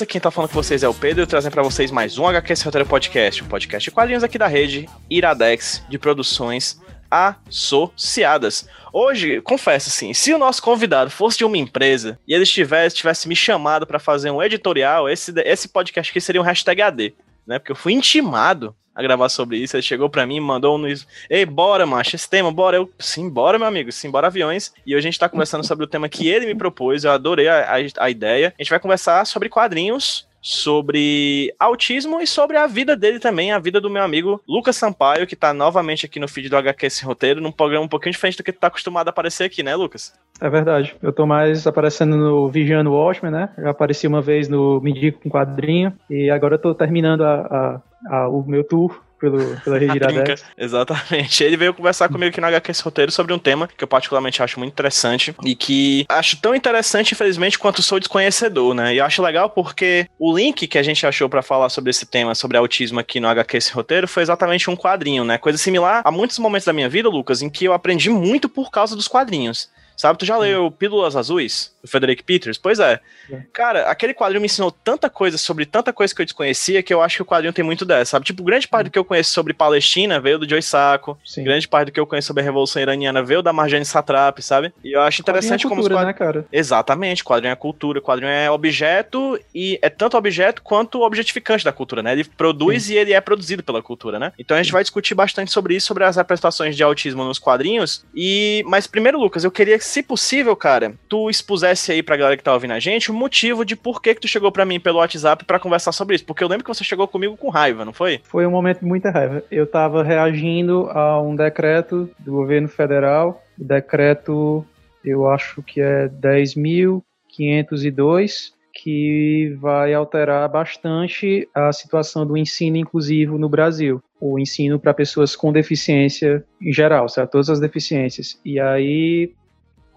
beleza? Quem tá falando com vocês é o Pedro, trazendo pra vocês mais um HQ Roteiro Podcast, o podcast de quadrinhos aqui da rede Iradex de produções associadas. Hoje, confesso assim, se o nosso convidado fosse de uma empresa e ele tivesse, tivesse me chamado pra fazer um editorial, esse, esse podcast aqui seria um hashtag AD, né? Porque eu fui intimado a gravar sobre isso. Ele chegou pra mim e mandou um. Ei, bora, macho, esse tema, bora. Eu, sim, bora, meu amigo, sim, bora aviões. E hoje a gente tá conversando sobre o tema que ele me propôs, eu adorei a, a, a ideia. A gente vai conversar sobre quadrinhos, sobre autismo e sobre a vida dele também, a vida do meu amigo Lucas Sampaio, que tá novamente aqui no feed do HQ Sem Roteiro, num programa um pouquinho diferente do que tá acostumado a aparecer aqui, né, Lucas? É verdade. Eu tô mais aparecendo no Vigiando Watchmen, né? Já apareci uma vez no Me Diga com Quadrinho. E agora eu tô terminando a, a- a- o meu tour pelo, pela rede A trinca. Iradex. Exatamente. Ele veio conversar comigo aqui no HQ Esse Roteiro sobre um tema que eu particularmente acho muito interessante e que acho tão interessante, infelizmente, quanto sou desconhecedor, né? E eu acho legal porque o link que a gente achou pra falar sobre esse tema, sobre autismo aqui no HQ Esse Roteiro, foi exatamente um quadrinho, né? Coisa similar a muitos momentos da minha vida, Lucas, em que eu aprendi muito por causa dos quadrinhos. Sabe, tu já leu Pílulas Azuis, do Frederick Peters? Pois é. É. Cara, aquele quadrinho me ensinou tanta coisa sobre tanta coisa que eu desconhecia que eu acho que o quadrinho tem muito dessa, sabe? Tipo, grande parte do que eu conheço sobre Palestina veio do Joy Sacco, Sim. grande parte do que eu conheço sobre a Revolução Iraniana veio da Marjane Satrap, sabe? E eu acho interessante Quadrinho como é cultura, né, cara? Exatamente, quadrinho é cultura, quadrinho é objeto e é tanto objeto quanto objetificante da cultura, né? Ele produz e ele é produzido pela cultura, né? Então a gente vai discutir bastante sobre isso, sobre as representações de autismo nos quadrinhos. E mas primeiro, Lucas, eu queria que, se possível, cara, tu expusesse aí pra galera que tá ouvindo a gente o motivo de por que que tu chegou pra mim pelo WhatsApp pra conversar sobre isso, porque eu lembro que você chegou comigo com raiva, não foi? Foi um momento de muita raiva. Eu tava reagindo a um decreto do governo federal. O decreto, eu acho que é 10.502, que vai alterar bastante a situação do ensino inclusivo no Brasil. O ensino para pessoas com deficiência em geral, certo? Todas as deficiências. E aí,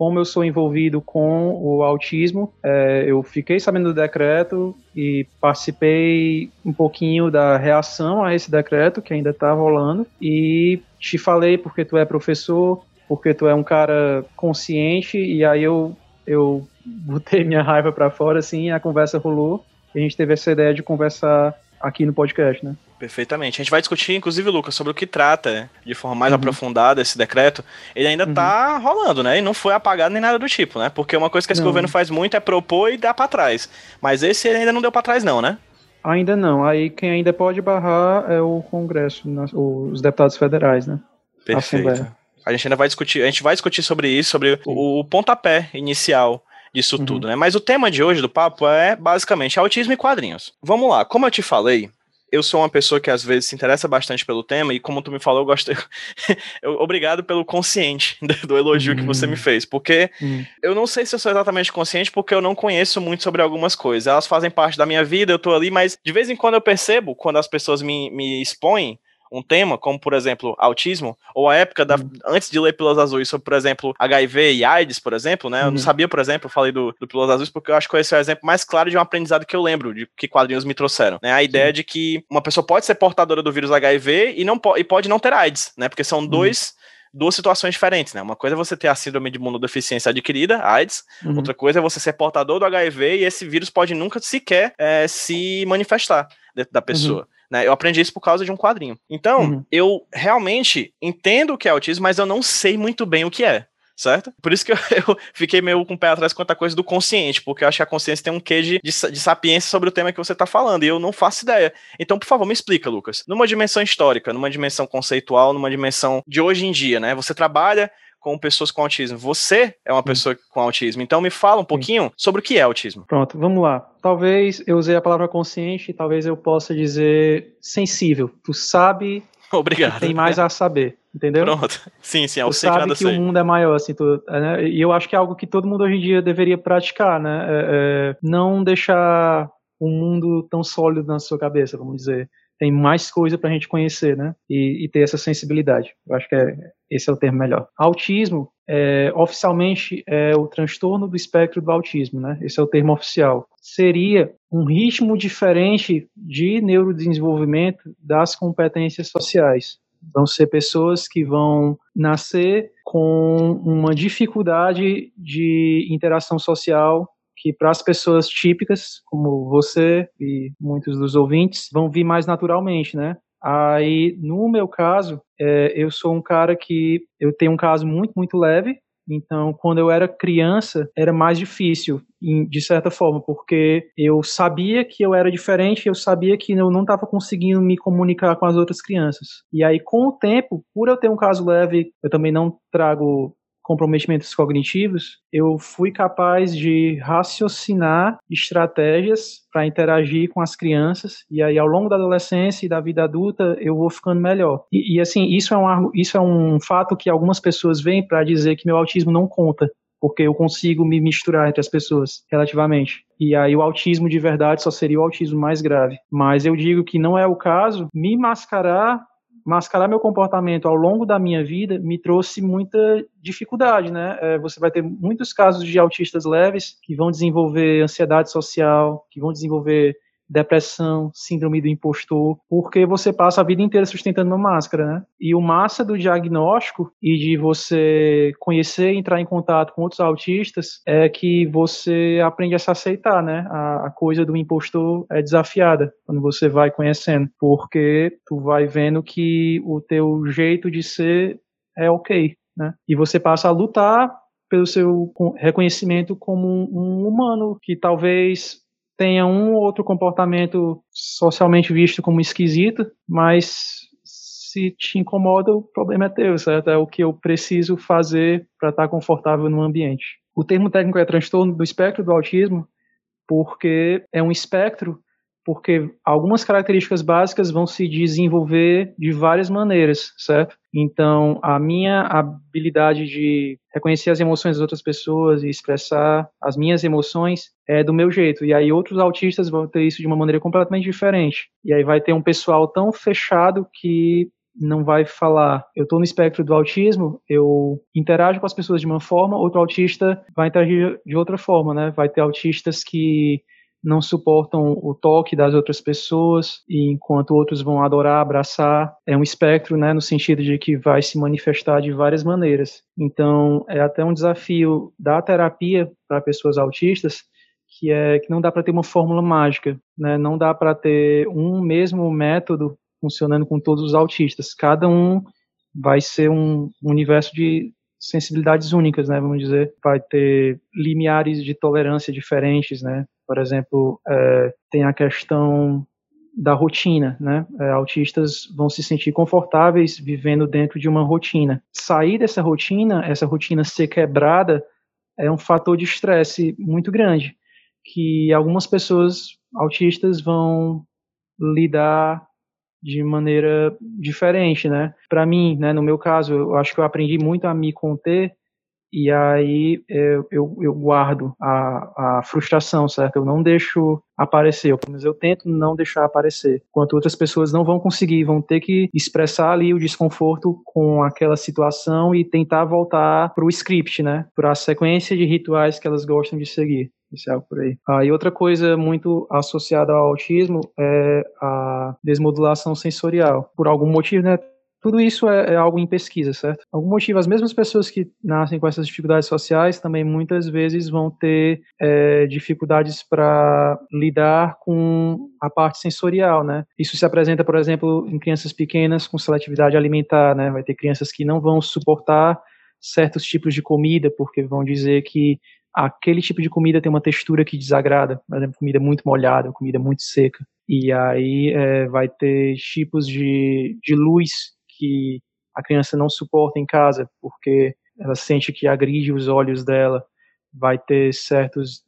como eu sou envolvido com o autismo, é, eu fiquei sabendo do decreto e participei um pouquinho da reação a esse decreto que ainda está rolando. E te falei porque tu é professor, porque tu é um cara consciente e aí eu eu botei minha raiva para fora assim, a conversa rolou. A gente teve essa ideia de conversar aqui no podcast, né? Perfeitamente. A gente vai discutir, inclusive, Lucas, sobre o que trata de forma mais Uhum. aprofundada esse decreto. Ele ainda Uhum. tá rolando, né? E não foi apagado nem nada do tipo, né? Porque uma coisa que esse Não. governo faz muito é propor e dar pra trás. Mas esse ele ainda não deu pra trás, não, né? Ainda não. Aí quem ainda pode barrar é o Congresso, né, os deputados federais, né? Perfeito. Assembleia. A gente ainda vai discutir, a gente vai discutir sobre isso, sobre o, o pontapé inicial disso Uhum. tudo, né? Mas o tema de hoje do papo é basicamente autismo e quadrinhos. Vamos lá, como eu te falei, eu sou uma pessoa que às vezes se interessa bastante pelo tema e como tu me falou, eu gosto. eu- obrigado pelo consciente do elogio que você me fez, porque Hum. eu não sei se eu sou exatamente consciente porque eu não conheço muito sobre algumas coisas. Elas fazem parte da minha vida, eu tô ali, mas de vez em quando eu percebo, quando as pessoas me, me expõem um tema, como por exemplo, autismo, ou a época da, antes de ler Pílulas Azuis sobre, por exemplo, HIV e AIDS, por exemplo, né? Eu não Uhum. sabia, por exemplo, eu falei do, do Pílulas Azuis porque eu acho que esse é o exemplo mais claro de um aprendizado que eu lembro, de que quadrinhos me trouxeram, né? A ideia de que uma pessoa pode ser portadora do vírus HIV e, não po e pode não ter AIDS, né? Porque são dois duas situações diferentes, né? Uma coisa é você ter a síndrome de imunodeficiência adquirida, AIDS, Uhum. outra coisa é você ser portador do HIV e esse vírus pode nunca sequer eh, se manifestar dentro da pessoa. Né? Eu aprendi isso por causa de um quadrinho. Então, Uhum. eu realmente entendo o que é autismo, mas eu não sei muito bem o que é. Certo? Por isso que eu, eu fiquei meio com o pé atrás quanto à coisa do consciente, porque eu acho que a consciência tem um quê de, de, de sapiência sobre o tema que você tá falando, e eu não faço ideia. Então, por favor, me explica, Lucas. Numa dimensão histórica, numa dimensão conceitual, numa dimensão de hoje em dia, né? Você trabalha com pessoas com autismo. Você é uma pessoa com autismo. Então me fala um pouquinho sobre o que é autismo. Pronto, vamos lá. Talvez eu usei a palavra consciente, talvez eu possa dizer sensível. Tu sabe Obrigado. tem mais a saber, entendeu? Pronto. Sim, sim, é o Tu sei que sabe nada que o sei. mundo é maior, assim, tu, é, né? e eu acho que é algo que todo mundo hoje em dia deveria praticar, né? É, é, não deixar o mundo tão sólido na sua cabeça, vamos dizer. tem mais coisa para a gente conhecer, né? E, e, ter essa sensibilidade. Eu acho que é, esse é o termo melhor. Autismo, é, oficialmente, é o transtorno do espectro do autismo, né? Esse é o termo oficial. Seria um ritmo diferente de neurodesenvolvimento das competências sociais. Vão ser pessoas que vão nascer com uma dificuldade de interação social que para as pessoas típicas, como você e muitos dos ouvintes, vão vir mais naturalmente, né? Aí, no meu caso, é, eu sou um cara que eu tenho um caso muito, muito leve. Então, quando eu era criança, era mais difícil, de certa forma, porque eu sabia que eu era diferente, eu sabia que eu não estava conseguindo me comunicar com as outras crianças. E aí, com o tempo, por eu ter um caso leve, eu também não trago comprometimentos cognitivos, eu fui capaz de raciocinar estratégias para interagir com as crianças e aí ao longo da adolescência e da vida adulta eu vou ficando melhor. E, e assim, isso é, um, isso é um fato que algumas pessoas veem para dizer que meu autismo não conta, porque eu consigo me misturar entre as pessoas relativamente. E aí o autismo de verdade só seria o autismo mais grave. Mas eu digo que não é o caso. Me mascarar mascarar meu comportamento ao longo da minha vida me trouxe muita dificuldade, né? É, você vai ter muitos casos de autistas leves que vão desenvolver ansiedade social, que vão desenvolver depressão, síndrome do impostor, porque você passa a vida inteira sustentando uma máscara, né? E o massa do diagnóstico e de você conhecer entrar em contato com outros autistas é que você aprende a se aceitar, né? A, a coisa do impostor é desafiada quando você vai conhecendo, porque tu vai vendo que o teu jeito de ser é ok, né? E você passa a lutar pelo seu reconhecimento como um humano que talvez tenha um ou outro comportamento socialmente visto como esquisito, mas se te incomoda, o problema é teu, certo? É o que eu preciso fazer para estar confortável no ambiente. O termo técnico é transtorno do espectro do autismo, porque é um espectro porque algumas características básicas vão se desenvolver de várias maneiras, certo? Então, a minha habilidade de reconhecer as emoções das outras pessoas e expressar as minhas emoções é do meu jeito. E aí outros autistas vão ter isso de uma maneira completamente diferente. E aí vai ter um pessoal tão fechado que não vai falar, eu estou no espectro do autismo, eu interajo com as pessoas de uma forma, outro autista vai interagir de outra forma, né? Vai ter autistas que não suportam o toque das outras pessoas, e enquanto outros vão adorar, abraçar. É um espectro, né, no sentido de que vai se manifestar de várias maneiras. Então, é até um desafio da terapia para pessoas autistas, que é que não dá para ter uma fórmula mágica, né? Não dá para ter um mesmo método funcionando com todos os autistas. Cada um vai ser um universo de sensibilidades únicas, né, vamos dizer, vai ter limiares de tolerância diferentes, né, por exemplo, é, tem a questão da rotina, né? É, autistas vão se sentir confortáveis vivendo dentro de uma rotina. Sair dessa rotina, essa rotina ser quebrada, é um fator de estresse muito grande, que algumas pessoas autistas vão lidar de maneira diferente, né? Para mim, né, no meu caso, eu acho que eu aprendi muito a me conter e aí eu, eu, eu guardo a, a, frustração, certo? Eu não deixo aparecer, mas eu tento não deixar aparecer. Enquanto outras pessoas não vão conseguir, vão ter que expressar ali o desconforto com aquela situação e tentar voltar para o script, né? Para a sequência de rituais que elas gostam de seguir. Isso é algo por aí. Ah, e outra coisa muito associada ao autismo é a desmodulação sensorial. Por algum motivo, né? Tudo isso é, é, algo em pesquisa, certo? Algum motivo, as mesmas pessoas que nascem com essas dificuldades sociais também muitas vezes vão ter é, dificuldades para lidar com a parte sensorial, né? Isso se apresenta, por exemplo, em crianças pequenas com seletividade alimentar, né? Vai ter crianças que não vão suportar certos tipos de comida porque vão dizer que aquele tipo de comida tem uma textura que desagrada, por exemplo, comida muito molhada, comida muito seca. E aí é, vai ter tipos de, de luz que a criança não suporta em casa, porque ela sente que agride os olhos dela. Vai ter certos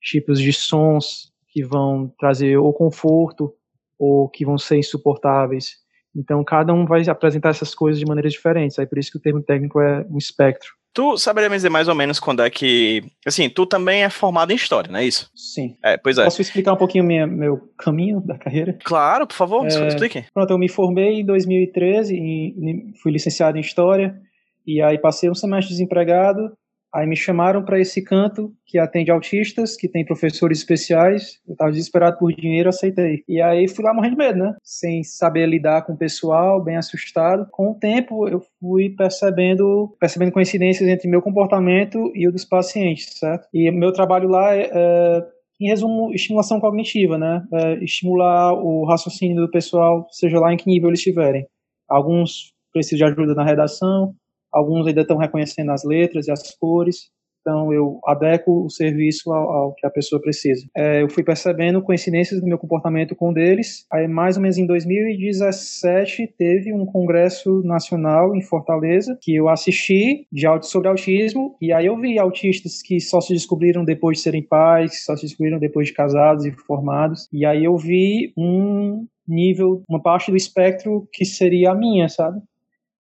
tipos de sons que vão trazer ou conforto ou que vão ser insuportáveis. Então, cada um vai apresentar essas coisas de maneiras diferentes. Aí, por isso que o termo técnico é um espectro. Tu saberia me dizer mais ou menos quando é que. Assim, tu também é formado em história, não é isso? Sim. É, pois é. Posso explicar um pouquinho minha, meu caminho da carreira? Claro, por favor, É, explique. Pronto, eu me formei em 2013 e fui licenciado em História. E aí passei um semestre desempregado. Aí me chamaram para esse canto que atende autistas, que tem professores especiais. Eu estava desesperado por dinheiro, aceitei. E aí fui lá morrendo de medo, né? Sem saber lidar com o pessoal, bem assustado. Com o tempo eu fui percebendo, percebendo coincidências entre meu comportamento e o dos pacientes, certo? E meu trabalho lá é, é em resumo, estimulação cognitiva, né? É, estimular o raciocínio do pessoal, seja lá em que nível eles estiverem. Alguns precisam de ajuda na redação, alguns ainda estão reconhecendo as letras e as cores, então eu adequo o serviço ao, ao que a pessoa precisa. É, eu fui percebendo coincidências do meu comportamento com um deles. Aí, mais ou menos em 2017, teve um congresso nacional em Fortaleza que eu assisti de sobre autismo e aí eu vi autistas que só se descobriram depois de serem pais, só se descobriram depois de casados e formados. E aí eu vi um nível, uma parte do espectro que seria a minha, sabe?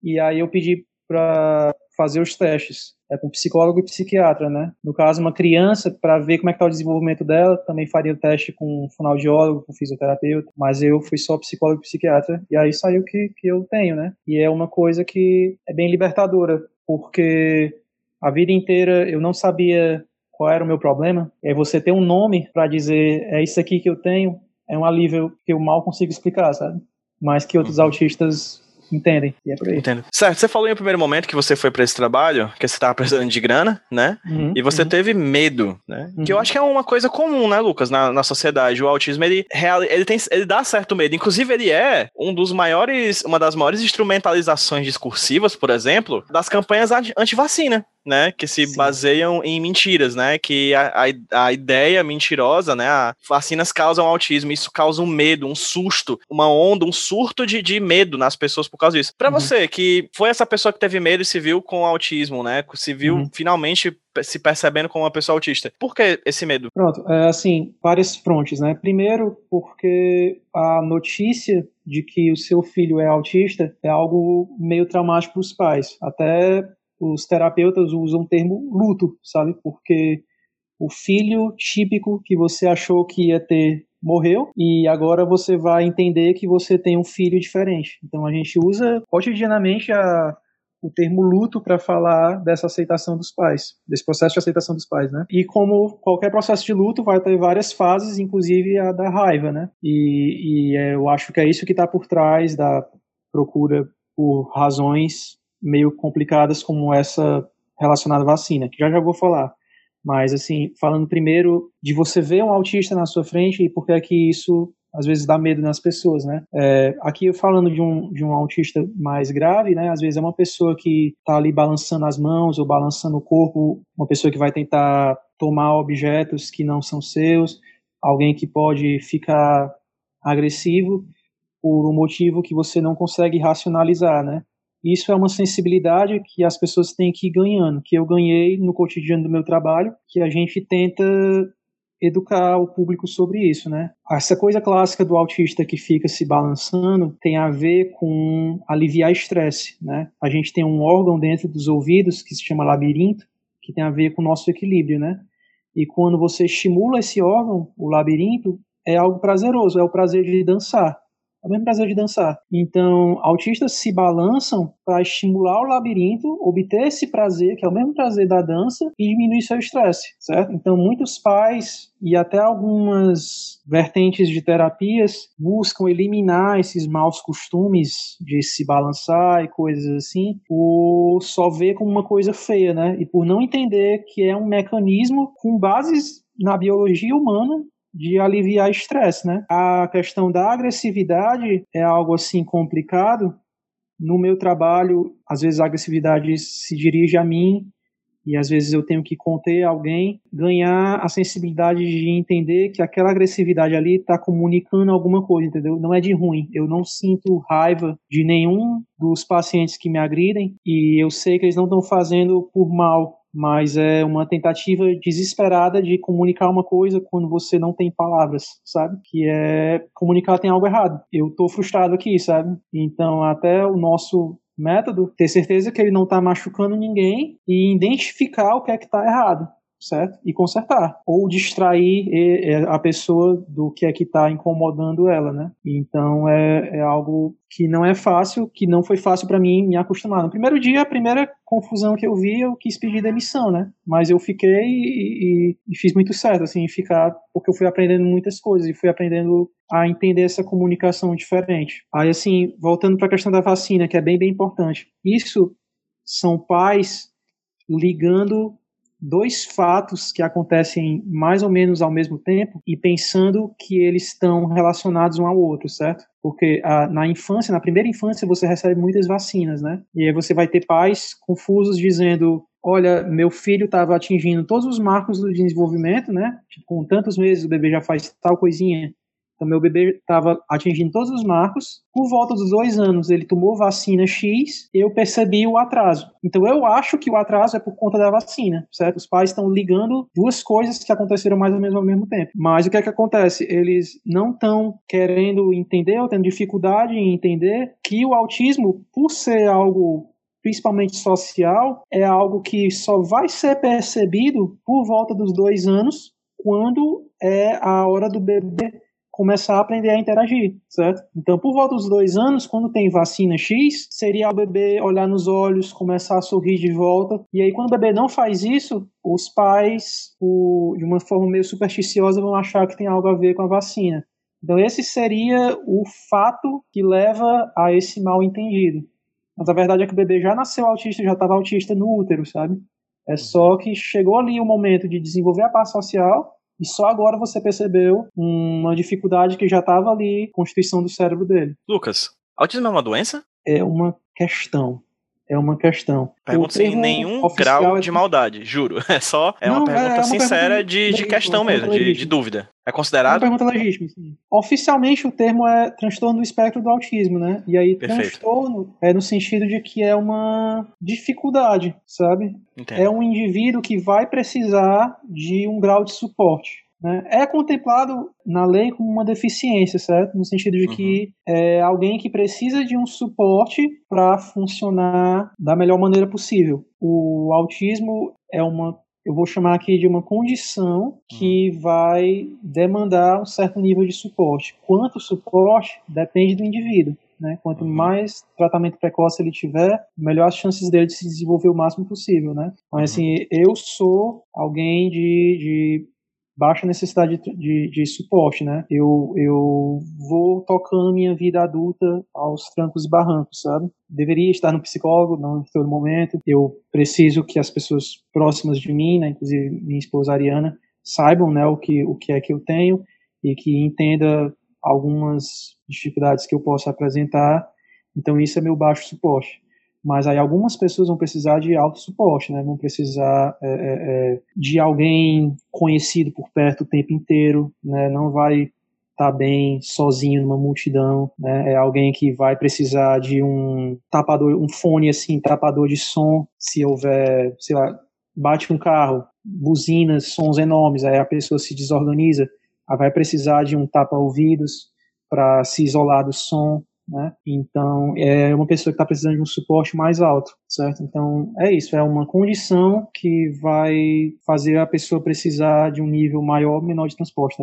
E aí eu pedi para fazer os testes. É com psicólogo e psiquiatra, né? No caso, uma criança, para ver como é que tá o desenvolvimento dela, também faria o teste com um fonoaudiólogo, com fisioterapeuta, mas eu fui só psicólogo e psiquiatra, e aí saiu que, que eu tenho, né? E é uma coisa que é bem libertadora, porque a vida inteira eu não sabia qual era o meu problema, e aí você ter um nome para dizer, é isso aqui que eu tenho, é um alívio que eu mal consigo explicar, sabe? Mas que outros autistas entendem, e é por aí. Entendo. Certo, você falou em um primeiro momento que você foi pra esse trabalho, que você tava precisando de grana, né? Uhum, E você uhum. teve medo, né? Que eu Uhum. acho que é uma coisa comum, né, Lucas, na, na sociedade. O autismo, ele, real, ele, tem, ele dá certo medo. Inclusive, ele é um dos maiores, uma das maiores instrumentalizações discursivas, por exemplo, das campanhas anti- anti-vacina, né? Que se Sim. baseiam em mentiras, né? Que a, a, a ideia mentirosa, né? A, vacinas causam autismo, isso causa um medo, um susto, uma onda, um surto de, de medo nas pessoas por causa disso. Pra Uhum. você, que foi essa pessoa que teve medo e se viu com autismo, né? Se viu Uhum. finalmente se percebendo como uma pessoa autista. Por que esse medo? Pronto, é, assim, várias frontes, né? Primeiro, porque a notícia de que o seu filho é autista é algo meio traumático para os pais. Até os terapeutas usam o termo luto, sabe? Porque o filho típico que você achou que ia ter morreu e agora você vai entender que você tem um filho diferente. Então a gente usa cotidianamente a o termo luto para falar dessa aceitação dos pais, desse processo de aceitação dos pais, né? E como qualquer processo de luto vai ter várias fases, inclusive a da raiva, né? E, e é, eu acho que é isso que está por trás da procura por razões meio complicadas como essa relacionada à vacina, que já já vou falar. Mas, assim, falando primeiro de você ver um autista na sua frente e por que é que isso às vezes dá medo nas pessoas, né? É, aqui falando de um, de um autista mais grave, né? Às vezes é uma pessoa que tá ali balançando as mãos ou balançando o corpo, uma pessoa que vai tentar tomar objetos que não são seus, alguém que pode ficar agressivo por um motivo que você não consegue racionalizar, né? Isso é uma sensibilidade que as pessoas têm que ir ganhando, que eu ganhei no cotidiano do meu trabalho, que a gente tenta educar o público sobre isso, né? Essa coisa clássica do autista que fica se balançando tem a ver com aliviar estresse, né? A gente tem um órgão dentro dos ouvidos que se chama labirinto, que tem a ver com o nosso equilíbrio, né? E quando você estimula esse órgão, o labirinto, é algo prazeroso, é o prazer de dançar. É o mesmo prazer de dançar. Então, autistas se balançam para estimular o labirinto, obter esse prazer, que é o mesmo prazer da dança, e diminuir seu estresse, certo? Então, muitos pais e até algumas vertentes de terapias buscam eliminar esses maus costumes de se balançar e coisas assim, por só ver como uma coisa feia, né? E por não entender que é um mecanismo com bases na biologia humana de aliviar estresse, né? A questão da agressividade é algo assim complicado. No meu trabalho, às vezes a agressividade se dirige a mim e às vezes eu tenho que conter alguém, ganhar a sensibilidade de entender que aquela agressividade ali está comunicando alguma coisa, entendeu? Não é de ruim. Eu não sinto raiva de nenhum dos pacientes que me agridem e eu sei que eles não estão fazendo por mal, mas é uma tentativa desesperada de comunicar uma coisa quando você não tem palavras, sabe? Que é comunicar tem algo errado. Eu tô frustrado aqui, sabe? Então até o nosso método, ter certeza que ele não está machucando ninguém e identificar o que é que está errado certo? E consertar. Ou distrair a pessoa do que é que está incomodando ela, né? Então é, é, algo que não é fácil, que não foi fácil para mim me acostumar. No primeiro dia, a primeira confusão que eu vi, eu quis pedir demissão, né? Mas eu fiquei e, e, e fiz muito certo, assim, ficar, porque eu fui aprendendo muitas coisas e fui aprendendo a entender essa comunicação diferente. Aí, assim, voltando para a questão da vacina, que é bem, bem importante. Isso são pais ligando dois fatos que acontecem mais ou menos ao mesmo tempo e pensando que eles estão relacionados um ao outro, certo? Porque ah, na infância, na primeira infância, você recebe muitas vacinas, né? E aí você vai ter pais confusos dizendo: olha, meu filho estava atingindo todos os marcos do desenvolvimento, né? Tipo, com tantos meses o bebê já faz tal coisinha, então, meu bebê estava atingindo todos os marcos. Por volta dos dois anos, ele tomou vacina X, eu percebi o atraso. Então, eu acho que o atraso é por conta da vacina, certo? Os pais estão ligando duas coisas que aconteceram mais ou menos ao mesmo tempo. Mas o que é que acontece? Eles não estão querendo entender ou tendo dificuldade em entender que o autismo, por ser algo principalmente social, é algo que só vai ser percebido por volta dos dois anos, quando é a hora do bebê começar a aprender a interagir, certo? Então, por volta dos dois anos, quando tem vacina X, seria o bebê olhar nos olhos, começar a sorrir de volta. E aí, quando o bebê não faz isso, os pais, o, de uma forma meio supersticiosa, vão achar que tem algo a ver com a vacina. Então, esse seria o fato que leva a esse mal entendido. Mas a verdade é que o bebê já nasceu autista, já estava autista no útero, sabe? É só que chegou ali o momento de desenvolver a parte social e só agora você percebeu uma dificuldade que já estava ali, constituição do cérebro dele. Lucas, autismo é uma doença? É uma questão. É uma questão. Pergunta sem nenhum grau é de maldade, juro. É só é Não, uma pergunta é uma sincera pergunta de, de questão mesmo, de, de, dúvida. É considerado? É uma pergunta legítima, sim. Oficialmente o termo é transtorno do espectro do autismo, né? E aí Perfeito. transtorno é no sentido de que é uma dificuldade, sabe? Entendo. É um indivíduo que vai precisar de um grau de suporte. Né? É contemplado na lei como uma deficiência, certo? No sentido de uhum. que é alguém que precisa de um suporte para funcionar da melhor maneira possível. O autismo é uma eu vou chamar aqui de uma condição que uhum. vai demandar um certo nível de suporte. Quanto suporte depende do indivíduo. Né? Quanto uhum. mais tratamento precoce ele tiver, melhor as chances dele de se desenvolver o máximo possível, né? Mas uhum. assim, eu sou alguém de, de baixa necessidade de, de, de, suporte, né? Eu, eu vou tocando minha vida adulta aos trancos e barrancos, sabe? Deveria estar no psicólogo, não em todo momento. Eu preciso que as pessoas próximas de mim, né, inclusive minha esposa Ariana, saibam, né, o que, o que é que eu tenho e que entenda algumas dificuldades que eu possa apresentar. Então isso é meu baixo suporte mas aí algumas pessoas vão precisar de alto suporte, né? Vão precisar é, é, é, de alguém conhecido por perto o tempo inteiro, né? Não vai estar tá bem sozinho numa multidão, né? É alguém que vai precisar de um tapador, um fone assim, tapador de som, se houver, sei lá, bate um carro, buzinas, sons enormes, aí a pessoa se desorganiza, aí vai precisar de um tapa-ouvidos para se isolar do som, né? Então, é uma pessoa que está precisando de um suporte mais alto, certo? Então, é isso, é uma condição que vai fazer a pessoa precisar de um nível maior ou menor de transporte,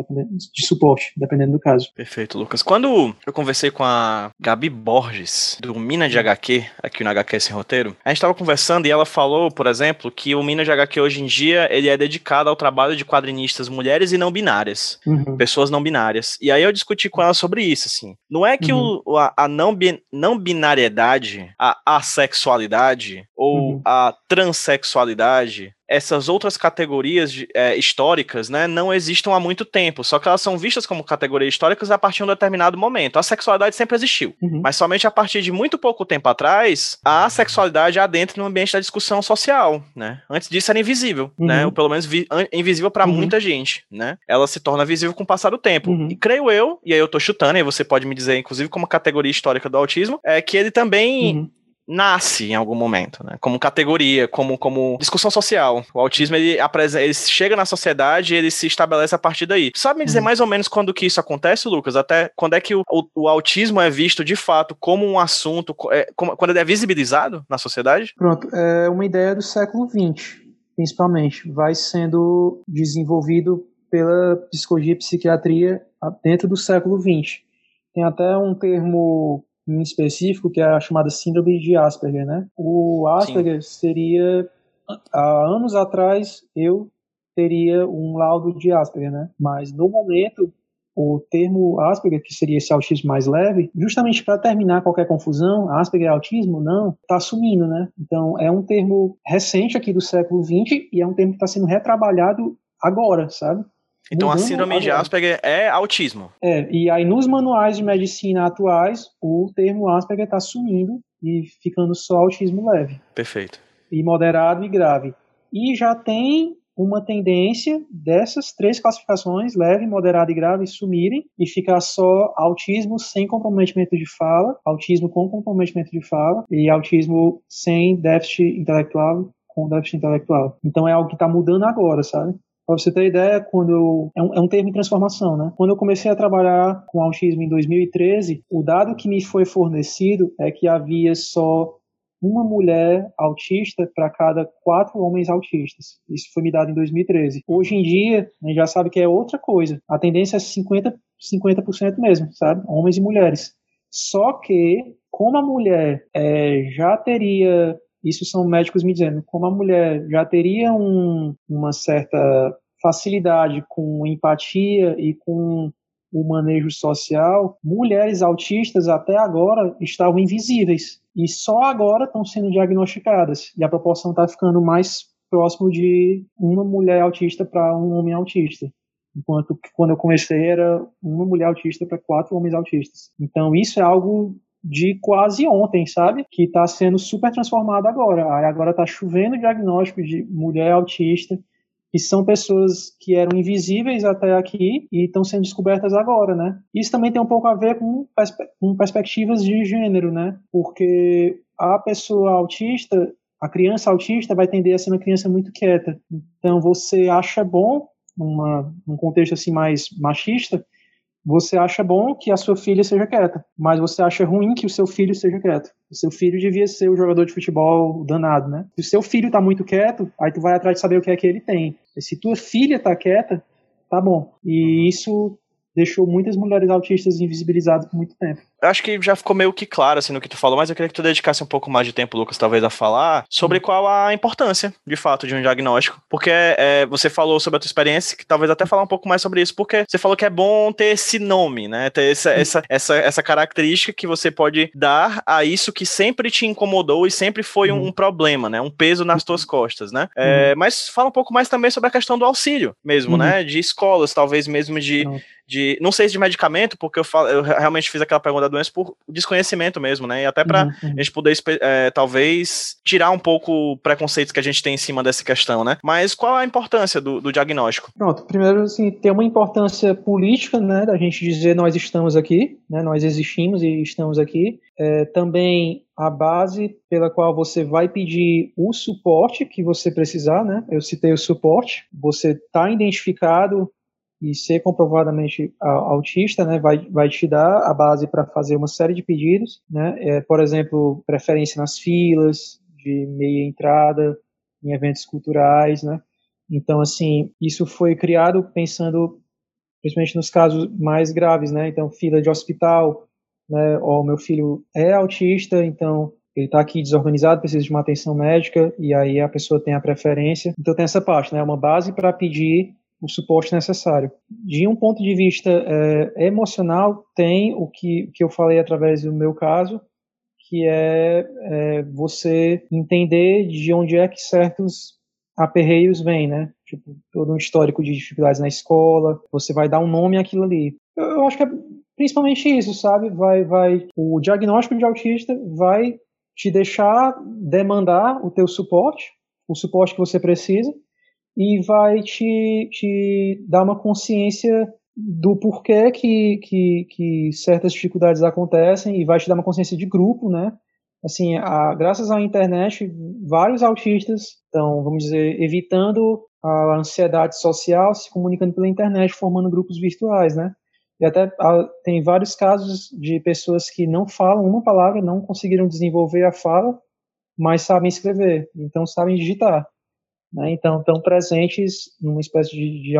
de suporte, dependendo do caso. Perfeito, Lucas. Quando eu conversei com a Gabi Borges, do Mina de HQ, aqui no HQ Sem Roteiro, a gente estava conversando e ela falou, por exemplo, que o Mina de HQ hoje em dia, ele é dedicado ao trabalho de quadrinistas mulheres e não binárias, uhum. pessoas não binárias. E aí eu discuti com ela sobre isso, assim. Não é que uhum. o, a, a não, bin, não binariedade, a assexualidade ou uhum. a transexualidade essas outras categorias é, históricas, né, não existam há muito tempo, só que elas são vistas como categorias históricas a partir de um determinado momento. A sexualidade sempre existiu, uhum. mas somente a partir de muito pouco tempo atrás, a sexualidade adentra no ambiente da discussão social, né? Antes disso era invisível, uhum. né? Ou pelo menos invisível para uhum. muita gente, né? Ela se torna visível com o passar do tempo. Uhum. E creio eu, e aí eu tô chutando, e você pode me dizer, inclusive como categoria histórica do autismo, é que ele também uhum nasce em algum momento, né? Como categoria, como, como discussão social. O autismo, ele, ele chega na sociedade e ele se estabelece a partir daí. Sabe me dizer uhum. mais ou menos quando que isso acontece, Lucas? Até quando é que o, o, o autismo é visto de fato como um assunto, é, como, quando ele é visibilizado na sociedade? Pronto, é uma ideia do século XX, principalmente. Vai sendo desenvolvido pela psicologia e psiquiatria dentro do século XX. Tem até um termo em específico, que é a chamada síndrome de Asperger, né? O Asperger Sim. seria, há anos atrás, eu teria um laudo de Asperger, né? Mas no momento, o termo Asperger, que seria esse autismo mais leve, justamente para terminar qualquer confusão, Asperger é autismo? Não, está sumindo, né? Então é um termo recente aqui do século XX e é um termo que está sendo retrabalhado agora, sabe? Então a síndrome de Asperger é autismo. É, e aí nos manuais de medicina atuais, o termo Asperger está sumindo e ficando só autismo leve. Perfeito. E moderado e grave. E já tem uma tendência dessas três classificações, leve, moderado e grave, sumirem e ficar só autismo sem comprometimento de fala, autismo com comprometimento de fala e autismo sem déficit intelectual com déficit intelectual. Então é algo que está mudando agora, sabe? Para você ter ideia, quando eu, é, um, é um termo em transformação, né? Quando eu comecei a trabalhar com autismo em 2013, o dado que me foi fornecido é que havia só uma mulher autista para cada quatro homens autistas. Isso foi me dado em 2013. Hoje em dia, a gente já sabe que é outra coisa. A tendência é 50%, 50% mesmo, sabe? Homens e mulheres. Só que, como a mulher é, já teria isso são médicos me dizendo, como a mulher já teria um, uma certa facilidade com empatia e com o manejo social, mulheres autistas até agora estavam invisíveis e só agora estão sendo diagnosticadas e a proporção está ficando mais próximo de uma mulher autista para um homem autista. Enquanto que quando eu comecei era uma mulher autista para quatro homens autistas. Então isso é algo de quase ontem, sabe? Que está sendo super transformado agora. Aí agora está chovendo diagnóstico de mulher autista, que são pessoas que eram invisíveis até aqui e estão sendo descobertas agora, né? Isso também tem um pouco a ver com, perspe com perspectivas de gênero, né? Porque a pessoa autista, a criança autista vai tender a ser uma criança muito quieta. Então você acha bom, numa, num contexto assim mais machista, você acha bom que a sua filha seja quieta, mas você acha ruim que o seu filho seja quieto. O seu filho devia ser o jogador de futebol danado, né? Se o seu filho tá muito quieto, aí tu vai atrás de saber o que é que ele tem. E se tua filha tá quieta, tá bom. E isso deixou muitas mulheres autistas invisibilizadas por muito tempo. Eu acho que já ficou meio que claro assim no que tu falou, mas eu queria que tu dedicasse um pouco mais de tempo, Lucas, talvez a falar sobre qual a importância, de fato, de um diagnóstico. Porque é, você falou sobre a tua experiência, que talvez até falar um pouco mais sobre isso, porque você falou que é bom ter esse nome, né? Ter essa, essa, essa, essa característica que você pode dar a isso que sempre te incomodou e sempre foi um, um problema, né? Um peso nas tuas costas, né? É, mas fala um pouco mais também sobre a questão do auxílio mesmo, uhum. né? De escolas, talvez mesmo de, de. Não sei se de medicamento, porque eu, falo, eu realmente fiz aquela pergunta da doença por desconhecimento mesmo, né? E até para uhum, uhum. a gente poder, é, talvez, tirar um pouco preconceitos que a gente tem em cima dessa questão, né? Mas qual a importância do, do diagnóstico? Pronto, primeiro, assim, tem uma importância política, né? Da gente dizer nós estamos aqui, né? Nós existimos e estamos aqui. É, também a base pela qual você vai pedir o suporte que você precisar, né? Eu citei o suporte. Você está identificado e ser comprovadamente autista, né, vai, vai te dar a base para fazer uma série de pedidos, né, é, por exemplo, preferência nas filas, de meia entrada, em eventos culturais, né, então, assim, isso foi criado pensando principalmente nos casos mais graves, né, então, fila de hospital, né, ó, meu filho é autista, então ele está aqui desorganizado, precisa de uma atenção médica, e aí a pessoa tem a preferência. Então tem essa parte, né? Uma base para pedir o suporte necessário. De um ponto de vista é, emocional, tem o que, que eu falei através do meu caso, que é, é, você entender de onde é que certos aperreios vêm, né? Tipo, todo um histórico de dificuldades na escola, você vai dar um nome àquilo ali. Eu, eu acho que é principalmente isso, sabe? Vai, vai, o diagnóstico de autista vai te deixar demandar o teu suporte, o suporte que você precisa, e vai te, te dar uma consciência do porquê que, que, que certas dificuldades acontecem e vai te dar uma consciência de grupo, né? assim, a, graças à internet, vários autistas estão, vamos dizer, evitando a ansiedade social, se comunicando pela internet, formando grupos virtuais, né? E até tem vários casos de pessoas que não falam uma palavra, não conseguiram desenvolver a fala, mas sabem escrever, então sabem digitar. Né? Então estão presentes numa espécie de, de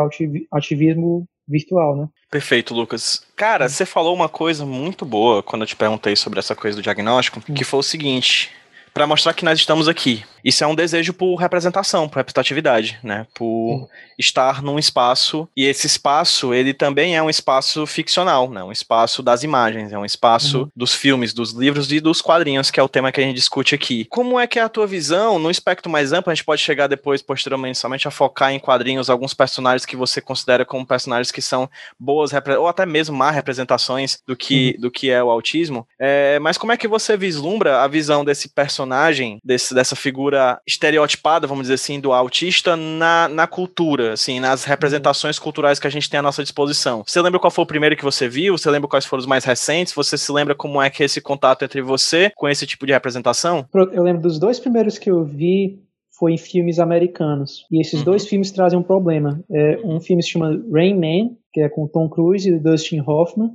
ativismo virtual, né? Perfeito, Lucas. Cara, você falou uma coisa muito boa quando eu te perguntei sobre essa coisa do diagnóstico, que foi o seguinte: para mostrar que nós estamos aqui. Isso é um desejo por representação, por representatividade, né? Por estar num espaço e esse espaço ele também é um espaço ficcional, né? Um espaço das imagens, é um espaço uhum. dos filmes, dos livros e dos quadrinhos, que é o tema que a gente discute aqui. Como é que é a tua visão no espectro mais amplo? A gente pode chegar depois, posteriormente, somente a focar em quadrinhos alguns personagens que você considera como personagens que são boas ou até mesmo má representações do que uhum. do que é o autismo. É, mas como é que você vislumbra a visão desse personagem personagem, desse, dessa figura estereotipada, vamos dizer assim, do autista na, na cultura, assim, nas representações culturais que a gente tem à nossa disposição. Você lembra qual foi o primeiro que você viu? Você lembra quais foram os mais recentes? Você se lembra como é que é esse contato entre você com esse tipo de representação? Eu lembro dos dois primeiros que eu vi foi em filmes americanos. E esses uhum. dois filmes trazem um problema. É, um filme se chama Rain Man, que é com Tom Cruise e Dustin Hoffman.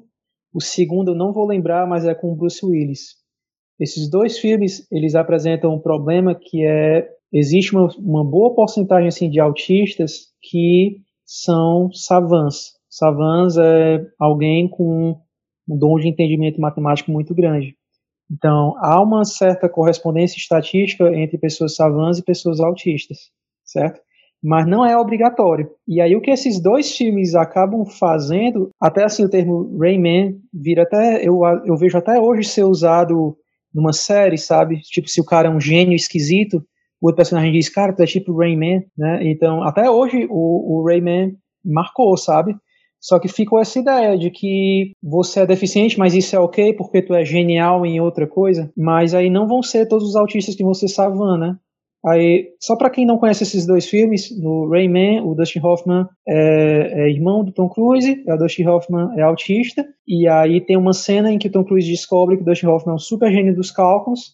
O segundo eu não vou lembrar, mas é com Bruce Willis. Esses dois filmes, eles apresentam um problema que é existe uma, uma boa porcentagem assim de autistas que são savants. Savants é alguém com um dom de entendimento matemático muito grande. Então, há uma certa correspondência estatística entre pessoas savants e pessoas autistas, certo? Mas não é obrigatório. E aí o que esses dois filmes acabam fazendo, até assim o termo Rayman vira até eu, eu vejo até hoje ser usado numa série, sabe? Tipo, se o cara é um gênio esquisito, o outro personagem diz, cara, tu é tipo Rayman, né? Então, até hoje, o, o Rayman marcou, sabe? Só que ficou essa ideia de que você é deficiente, mas isso é ok porque tu é genial em outra coisa. Mas aí não vão ser todos os autistas que você savan, né? Aí, só para quem não conhece esses dois filmes, no Rayman, o Dustin Hoffman é, é, irmão do Tom Cruise, o Dustin Hoffman é autista, e aí tem uma cena em que o Tom Cruise descobre que o Dustin Hoffman é um super gênio dos cálculos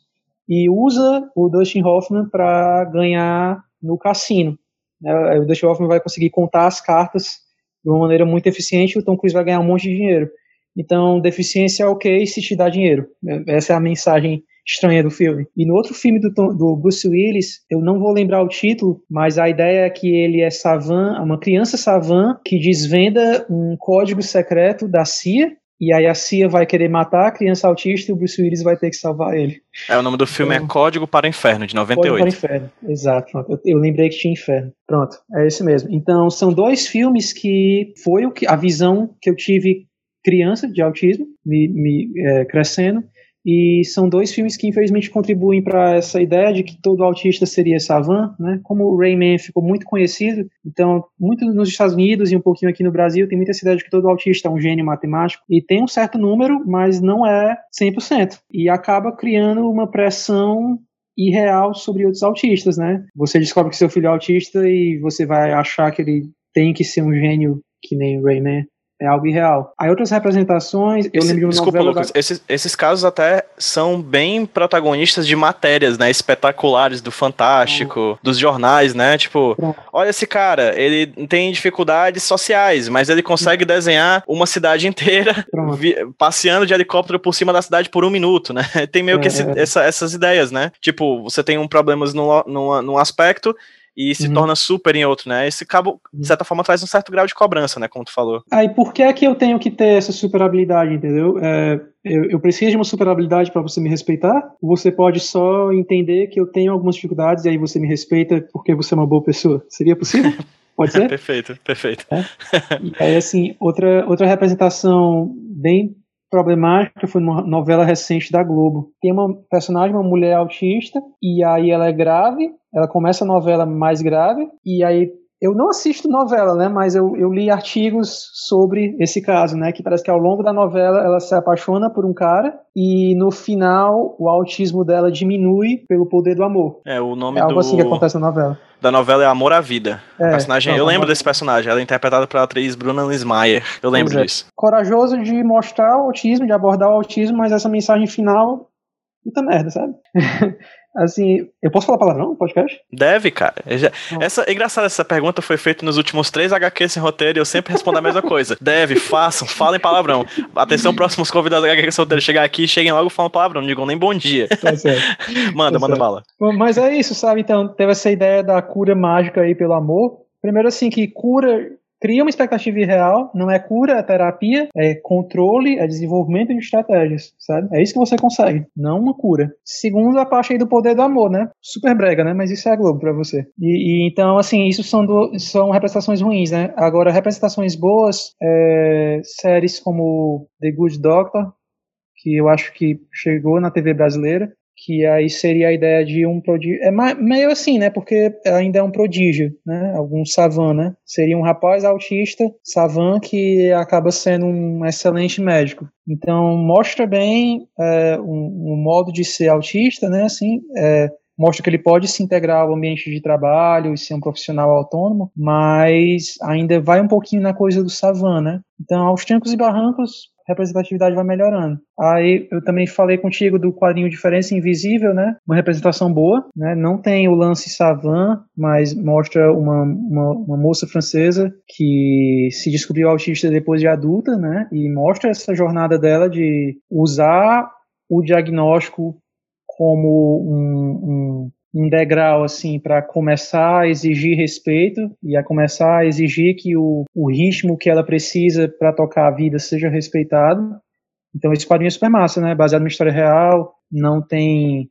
e usa o Dustin Hoffman para ganhar no cassino. Né? O Dustin Hoffman vai conseguir contar as cartas de uma maneira muito eficiente e o Tom Cruise vai ganhar um monte de dinheiro. Então, deficiência é ok se te dá dinheiro. Essa é a mensagem estranha do filme. E no outro filme do, do Bruce Willis, eu não vou lembrar o título, mas a ideia é que ele é savan, uma criança savan que desvenda um código secreto da CIA e aí a CIA vai querer matar a criança autista e o Bruce Willis vai ter que salvar ele. É, o nome do filme é então, é Código para o Inferno, de 98. Código para o Inferno, exato. Eu, eu, lembrei que tinha inferno. Pronto, é esse mesmo. Então, são dois filmes que foi o que, a visão que eu tive criança de autismo, me, me é, crescendo, e são dois filmes que infelizmente contribuem para essa ideia de que todo autista seria savant, né? Como o Rayman ficou muito conhecido, então muito nos Estados Unidos e um pouquinho aqui no Brasil tem muita essa ideia de que todo autista é um gênio matemático e tem um certo número, mas não é 100%. E acaba criando uma pressão irreal sobre outros autistas, né? Você descobre que seu filho é autista e você vai achar que ele tem que ser um gênio que nem o Rayman. É algo irreal. Aí outras representações, eu Esse, lembro de uma Desculpa, novela Lucas, da... esses, esses casos até são bem protagonistas de matérias, né, espetaculares do Fantástico, dos jornais, né, tipo, Pronto. olha esse cara, ele tem dificuldades sociais, mas ele consegue desenhar uma cidade inteira vi, passeando de helicóptero por cima da cidade por um minuto, né, tem meio é, que esse, é. essa, essas ideias, né, tipo, você tem um problemas num, num, num aspecto e se uhum. torna super em outro, né? Esse cabo, de certa forma, traz um certo grau de cobrança, né? Como tu falou. Aí, por que é que eu tenho que ter essa super habilidade, entendeu? É, eu, eu, preciso de uma super habilidade para você me respeitar? Você pode só entender que eu tenho algumas dificuldades e aí você me respeita porque você é uma boa pessoa? Seria possível? Pode ser? perfeito, perfeito. É? E aí, assim, outra, outra representação bem problemática foi uma novela recente da Globo. Tem uma personagem, uma mulher autista, e aí ela é grave, ela começa a novela mais grave, e aí eu não assisto novela, né, mas eu, eu li artigos sobre esse caso, né, que parece que ao longo da novela ela se apaixona por um cara e no final o autismo dela diminui pelo poder do amor. É, o nome é algo do... assim que acontece na novela da novela é Amor à Vida. É, personagem, não, eu lembro desse personagem, ela é interpretada pela atriz Bruna Lismayer. Eu lembro é. disso. Corajoso de mostrar o autismo, de abordar o autismo, mas essa mensagem final Puta merda, sabe? assim, eu posso falar palavrão no podcast? Deve, cara. Já- Essa, é engraçado, essa pergunta foi feita nos últimos três HQs sem roteiro e eu sempre respondo a mesma coisa. Deve, façam, falem palavrão. Atenção, próximos convidados da HQ sem roteiro chegar aqui, cheguem logo e falem palavrão, não digam nem bom dia. Tá certo. Manda, Tá manda certo. bala. Mas é isso, sabe? Então, teve essa ideia da cura mágica aí pelo amor. Primeiro, assim, que cura cria uma expectativa irreal, não é cura, é terapia, é controle, é desenvolvimento de estratégias, sabe? É isso que você consegue, não uma cura. Segundo, a parte aí do poder do amor, né? Super brega, né? Mas isso é Globo pra você. E, e, então, assim, isso são, do- são representações ruins, né? Agora, representações boas, é, séries como The Good Doctor, que eu acho que chegou na TV brasileira, que aí seria a ideia de um prodígio. É meio assim, né? Porque ainda é um prodígio, né? Algum savan, né? Seria um rapaz autista, savan, que acaba sendo um excelente médico. Então, mostra bem é, um, um modo de ser autista, né? Assim, é, mostra que ele pode se integrar ao ambiente de trabalho e ser um profissional autônomo, mas ainda vai um pouquinho na coisa do savan, né? Então, aos trancos e barrancos, representatividade vai melhorando. Aí eu também falei contigo do quadrinho Diferença Invisível, né? Uma representação boa, né? Não tem o lance Savan, mas mostra uma, uma, uma moça francesa que se descobriu autista depois de adulta, né? E mostra essa jornada dela de usar o diagnóstico como um, um, um degrau assim para começar a exigir respeito e a começar a exigir que o, o ritmo que ela precisa para tocar a vida seja respeitado. Então esse quadrinho é super massa, né? Baseado numa história real, não tem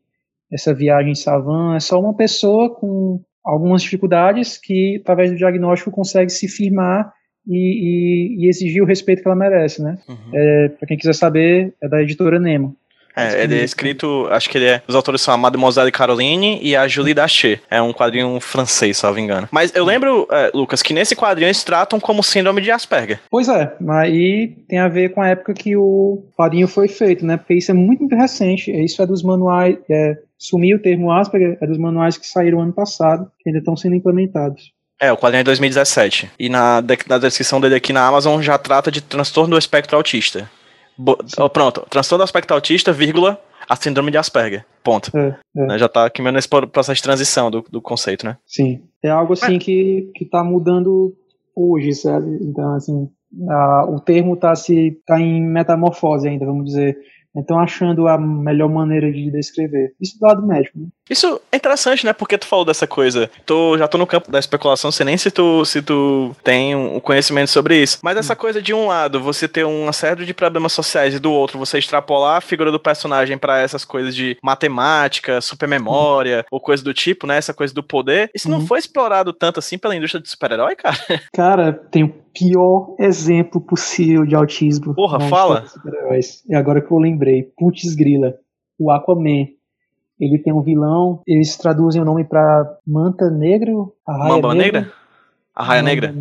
essa viagem savan, é só uma pessoa com algumas dificuldades que através do diagnóstico consegue se firmar e, e- e exigir o respeito que ela merece, né? Uhum. É, para quem quiser saber, é da editora Nemo. É, ele é escrito, acho que ele é. Os autores são a Mademoiselle Caroline e a Julie Daché. É um quadrinho francês, salvo engano. Mas eu lembro, é, Lucas, que nesse quadrinho eles tratam como síndrome de Asperger. Pois é, mas aí tem a ver com a época que o quadrinho foi feito, né? Porque isso é muito, muito recente. Isso é dos manuais. É, sumiu o termo Asperger, é dos manuais que saíram ano passado, que ainda estão sendo implementados. É, o quadrinho é de 2017. E na, na descrição dele aqui na Amazon já trata de transtorno do espectro autista. Bo- ó, pronto, transtorno do espectro autista, vírgula, a síndrome de Asperger. Ponto. É, é. Né, Já tá aqui mesmo nesse pro- processo de transição do, do conceito, né? Sim. É algo assim que, que tá mudando hoje, sabe? Então, assim, a- o termo tá, se, tá em metamorfose ainda, vamos dizer. Então, achando a melhor maneira de descrever. Isso do lado médico, né? Isso é interessante, né? Porque tu falou dessa coisa. Tô, já tô no campo da especulação, sei nem se tu, se tu tem um conhecimento sobre isso. Mas essa coisa de um lado você ter uma série de problemas sociais e do outro você extrapolar a figura do personagem pra essas coisas de matemática, supermemória ou coisa do tipo, né? Essa coisa do poder. Isso não Uhum. foi explorado tanto assim pela indústria de super-herói, cara? Cara, tem pior exemplo possível de autismo. Porra, fala. E agora que eu lembrei, putz grila, o Aquaman. Ele tem um vilão, eles traduzem o nome pra Manta Negro, Mamba Negra? A Raia Mamba Negra?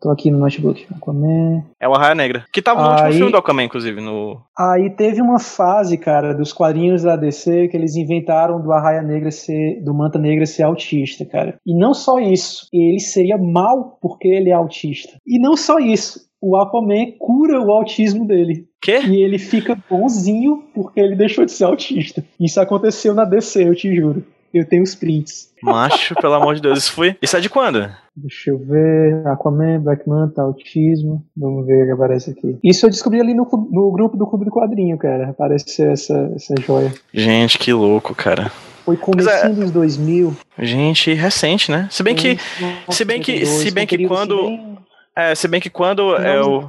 Tô aqui no notebook. Aquaman. É o Arraia Negra. Que tava no último Aí- filme do Aquaman, inclusive, no. Aí teve uma fase, cara, dos quadrinhos da DC que eles inventaram do Arraia Negra ser, do Manta Negra ser autista, cara. E não só isso, ele seria mal porque ele é autista. E não só isso, o Aquaman cura o autismo dele. Quê? E ele fica bonzinho porque ele deixou de ser autista. Isso aconteceu na DC, eu te juro. Eu tenho os prints. Macho, pelo amor de Deus, isso foi. Isso é de quando? Deixa eu ver. Aquaman, Black Manta, autismo. Vamos ver o que aparece aqui. Isso eu descobri ali no, no grupo do Clube do Quadrinho, cara. Apareceu essa, essa joia. Gente, que louco, cara. Foi comecinho dos 2000. Gente, recente, né? Se bem que. se bem que- se bem que quando- É, se bem que quando é o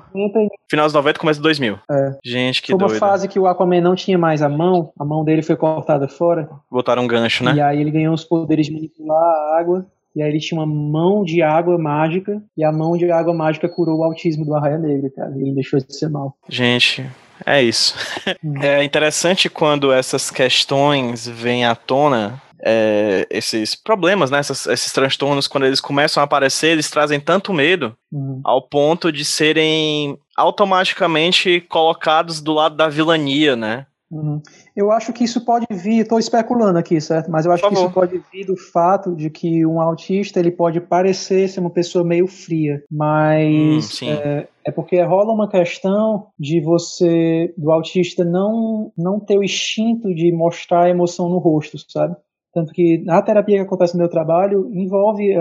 final dos 90, começo de 2000. É. Gente, que Foi uma doido. fase que o Aquaman não tinha mais a mão, a mão dele foi cortada fora, Botaram um gancho, né? e aí ele ganhou os poderes de manipular a água, e aí ele tinha uma mão de água mágica, e a mão de água mágica curou o autismo do Arraia Negra, cara, e ele deixou de ser mal. Gente, é isso. Hum. É interessante quando essas questões vêm à tona. É, esses problemas, né? Essas- esses transtornos, quando eles começam a aparecer, eles trazem tanto medo Uhum. ao ponto de serem automaticamente colocados do lado da vilania, né? Uhum. Eu acho que isso pode vir, estou especulando aqui, certo? Mas eu acho que isso pode vir do fato de que um autista ele pode parecer ser uma pessoa meio fria, Hum, mas sim. é, é porque rola uma questão de você, do autista, não, não ter o instinto de mostrar a emoção no rosto, sabe? Tanto que a terapia que acontece no meu trabalho envolve é,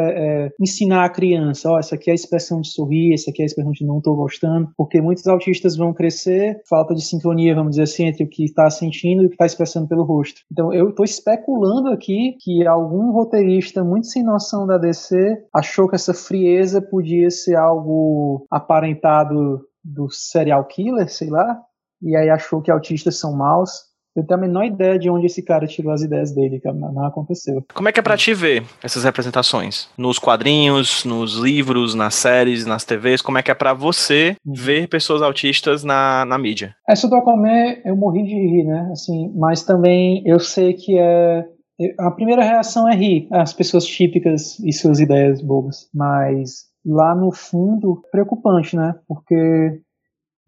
é, ensinar a criança, ó, essa aqui é a expressão de sorrir, essa aqui é a expressão de não estou gostando, porque muitos autistas vão crescer, falta de sincronia, vamos dizer assim, entre o que está sentindo e o que está expressando pelo rosto. Então eu estou especulando aqui que algum roteirista muito sem noção da DC achou que essa frieza podia ser algo aparentado do serial killer, sei lá, e aí achou que autistas são maus. Eu tenho a menor ideia de onde esse cara tirou as ideias dele, que não aconteceu. Como é que é pra ti ver essas representações? Nos quadrinhos, nos livros, nas séries, nas TVs? Como é que é pra você Uhum. ver pessoas autistas na, na mídia? Essa do Aquaman, eu morri de rir, né? Assim, mas também eu sei que é. A primeira reação é rir, as pessoas típicas e suas ideias bobas. Mas lá no fundo, preocupante, né? Porque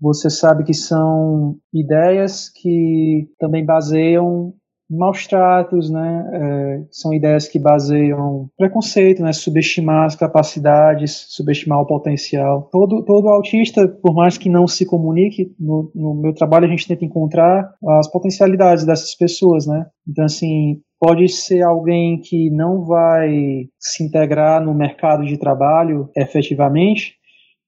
você sabe que são ideias que também baseiam maus tratos, né? É, são ideias que baseiam preconceito, né? Subestimar as capacidades, subestimar o potencial. Todo, todo autista, por mais que não se comunique, no, no meu trabalho a gente tenta encontrar as potencialidades dessas pessoas, né? Então, assim, pode ser alguém que não vai se integrar no mercado de trabalho efetivamente,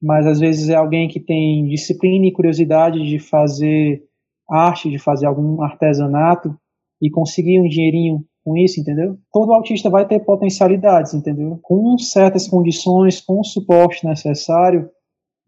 mas às vezes é alguém que tem disciplina e curiosidade de fazer arte, de fazer algum artesanato e conseguir um dinheirinho com isso, entendeu? Todo autista vai ter potencialidades, entendeu? Com certas condições, com o suporte necessário,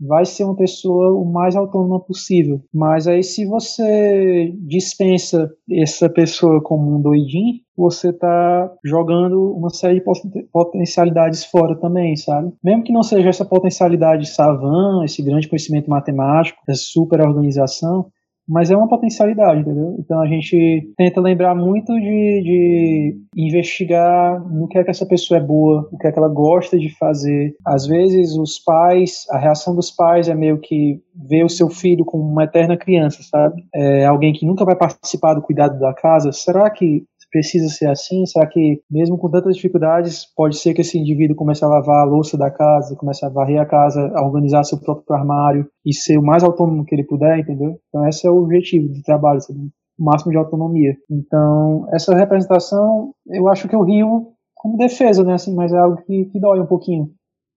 vai ser uma pessoa o mais autônoma possível. Mas aí se você dispensa essa pessoa como um doidinho, você tá jogando uma série de poten- potencialidades fora também, sabe? Mesmo que não seja essa potencialidade savan, esse grande conhecimento matemático, essa super organização, mas é uma potencialidade, entendeu? Então a gente tenta lembrar muito de, de investigar no que é que essa pessoa é boa, o que é que ela gosta de fazer. Às vezes os pais, a reação dos pais é meio que ver o seu filho como uma eterna criança, sabe? É alguém que nunca vai participar do cuidado da casa. Será que precisa ser assim? Será que, mesmo com tantas dificuldades, pode ser que esse indivíduo comece a lavar a louça da casa, comece a varrer a casa, a organizar seu próprio armário e ser o mais autônomo que ele puder, entendeu? Então, esse é o objetivo do trabalho, sabe? o máximo de autonomia. Então, essa representação, eu acho que eu rio como defesa, né? Assim, mas é algo que, que dói um pouquinho,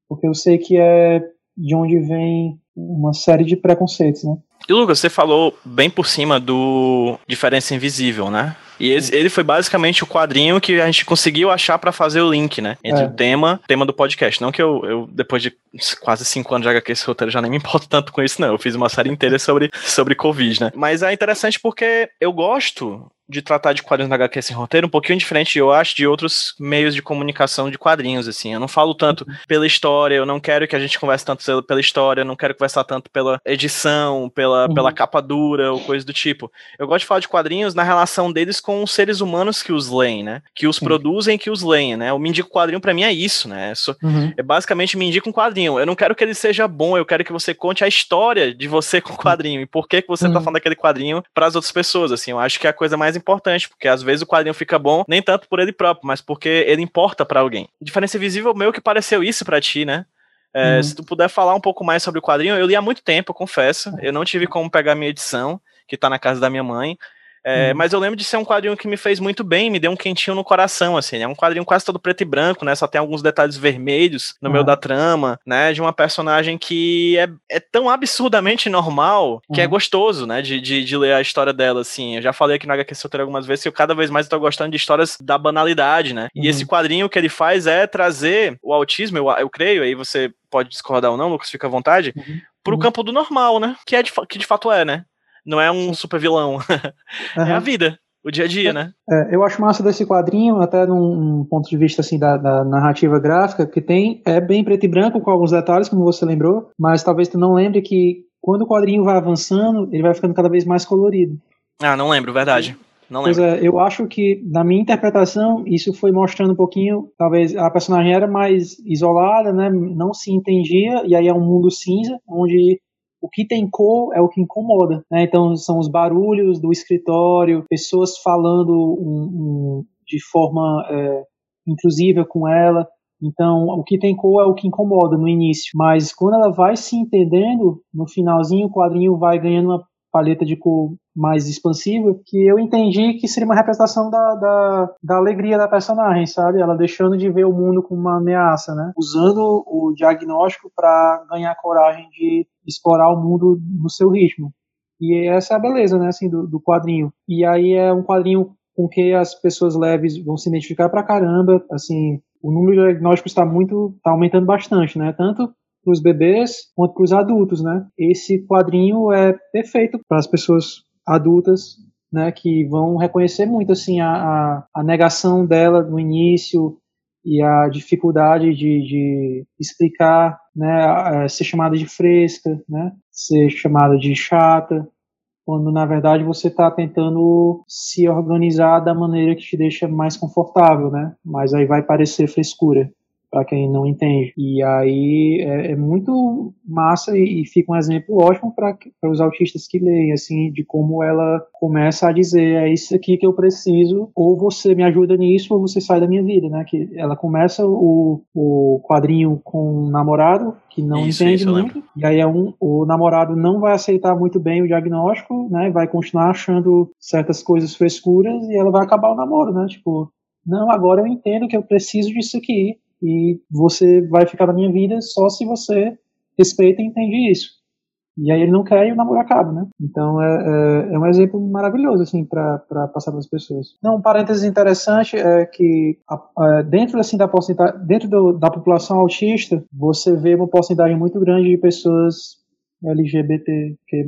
porque eu sei que é de onde vem uma série de preconceitos, né? E Lucas, você falou bem por cima do Diferença Invisível, né? E esse- ele foi basicamente o quadrinho que a gente conseguiu achar pra fazer o link, né? Entre É. o tema, tema do podcast. Não que eu, eu, depois de quase cinco anos de HQ esse roteiro, já nem me importo tanto com isso, não. Eu fiz uma série inteira sobre, sobre Covid, né? Mas é interessante porque eu gosto de tratar de quadrinhos na HQ sem roteiro um pouquinho diferente, eu acho, de outros meios de comunicação de quadrinhos, assim. Eu não falo tanto pela história, eu não quero que a gente converse tanto pela- história, eu não quero conversar tanto pela edição, pela, Uhum. pela capa dura ou coisa do tipo. Eu gosto de falar de quadrinhos na relação deles com os seres humanos que os leem, né? Que os Sim. produzem que os leem, né? O Me Indica o Quadrinho pra mim é isso, né? É só- é basicamente me indica um quadrinho. Eu não quero que ele seja bom, eu quero que você conte a história de você com o quadrinho e por que, que você tá Uhum. falando daquele quadrinho pras outras pessoas, assim. Eu acho que é a coisa mais importante, porque às vezes o quadrinho fica bom nem tanto por ele próprio, mas porque ele importa pra alguém. Diferença Visível meio que pareceu isso pra ti, né? É, Uhum. Se tu puder falar um pouco mais sobre o quadrinho, eu li há muito tempo, eu confesso. Eu não tive como pegar minha edição, que tá na casa da minha mãe. É, Uhum. Mas eu lembro de ser um quadrinho que me fez muito bem, me deu um quentinho no coração, assim. É um quadrinho quase todo preto e branco, né? Só tem alguns detalhes vermelhos no meio Uhum. da trama, né? De uma personagem que é, é tão absurdamente normal que é Uhum. gostoso, né? De, de, de ler a história dela, assim. Eu já falei aqui no HQ Solteiro algumas vezes que eu cada vez mais tô gostando de histórias da banalidade, né? E Uhum. esse quadrinho que ele faz é trazer o autismo, eu, eu creio, aí você pode discordar ou não, Lucas, fica à vontade, Uhum. pro Uhum. campo do normal, né? Que, é de, que de fato é, né? Não é um super vilão. É a vida, o dia a dia, né? É, eu acho massa desse quadrinho, até num, ponto de vista assim da, da narrativa gráfica, que tem é bem preto e branco com alguns detalhes, como você lembrou, mas talvez tu não lembre que quando o quadrinho vai avançando, ele vai ficando cada vez mais colorido. Ah, não lembro, verdade. Não Pois lembro. é, eu acho que, na minha interpretação, isso foi mostrando um pouquinho, talvez a personagem era mais isolada, né, não se entendia, e aí é um mundo cinza, onde o que tem cor é o que incomoda, né? Então são os barulhos do escritório, pessoas falando um, um, de forma é, intrusiva com ela. Então, o que tem cor é o que incomoda no início, mas quando ela vai se entendendo, no finalzinho o quadrinho vai ganhando uma paleta de cor mais expansiva, que eu entendi que seria uma representação da, da, da, alegria da personagem, sabe? Ela deixando de ver o mundo como uma ameaça, né? Usando o diagnóstico para ganhar coragem de explorar o mundo no seu ritmo. E essa é a beleza, né, assim, do, do quadrinho. E aí é um quadrinho com que as pessoas leves vão se identificar pra caramba, assim, o número de diagnósticos está muito, tá aumentando bastante, né? Tanto para os bebês quanto para os adultos, né? Esse quadrinho é perfeito para as pessoas adultas, né? Que vão reconhecer muito assim a, a, a negação dela no início e a dificuldade de, de explicar, né? Ser chamada de fresca, né? Ser chamada de chata, quando na verdade você está tentando se organizar da maneira que te deixa mais confortável, né? Mas aí vai parecer frescura para quem não entende. E aí é, é muito massa e, e, fica um exemplo ótimo para os autistas que leem, assim, de como ela começa a dizer: é isso aqui que eu preciso, ou você me ajuda nisso, ou você sai da minha vida, né? Que ela começa o, o quadrinho com um namorado que não isso, entende isso, muito, e aí é um, o namorado não vai aceitar muito bem o diagnóstico, né? Vai continuar achando certas coisas frescuras e ela vai acabar o namoro, né? Tipo, não, agora eu entendo que eu preciso disso aqui e você vai ficar na minha vida só se você respeita e entende isso. E aí ele não quer e o namoro acaba, né? Então é, é, é um exemplo maravilhoso, assim, para passar para as pessoas. Não, um parênteses interessante é que a, a, dentro, assim, da porcentagem, dentro do, da população autista, você vê uma porcentagem muito grande de pessoas LGBTQ+,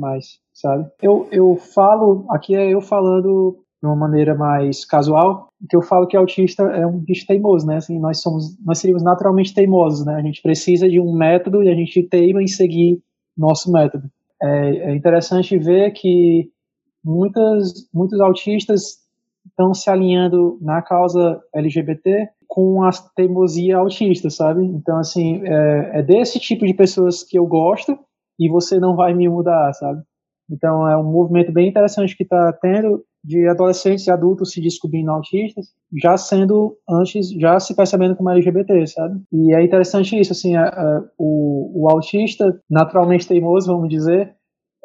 sabe? Eu, eu falo, aqui é eu falando de uma maneira mais casual, que eu falo que autista é um bicho teimoso, né? Assim, nós somos, nós seríamos naturalmente teimosos, né? A gente precisa de um método e a gente teima em seguir nosso método. É, é interessante ver que muitas, muitos autistas estão se alinhando na causa LGBT com a teimosia autista, sabe? Então, assim, é, é desse tipo de pessoas que eu gosto e você não vai me mudar, sabe? Então, é um movimento bem interessante que está tendo de adolescentes e adultos se descobrindo autistas, já sendo antes, já se percebendo como LGBT, sabe? E é interessante isso, assim, a, a, o, o autista, naturalmente teimoso, vamos dizer,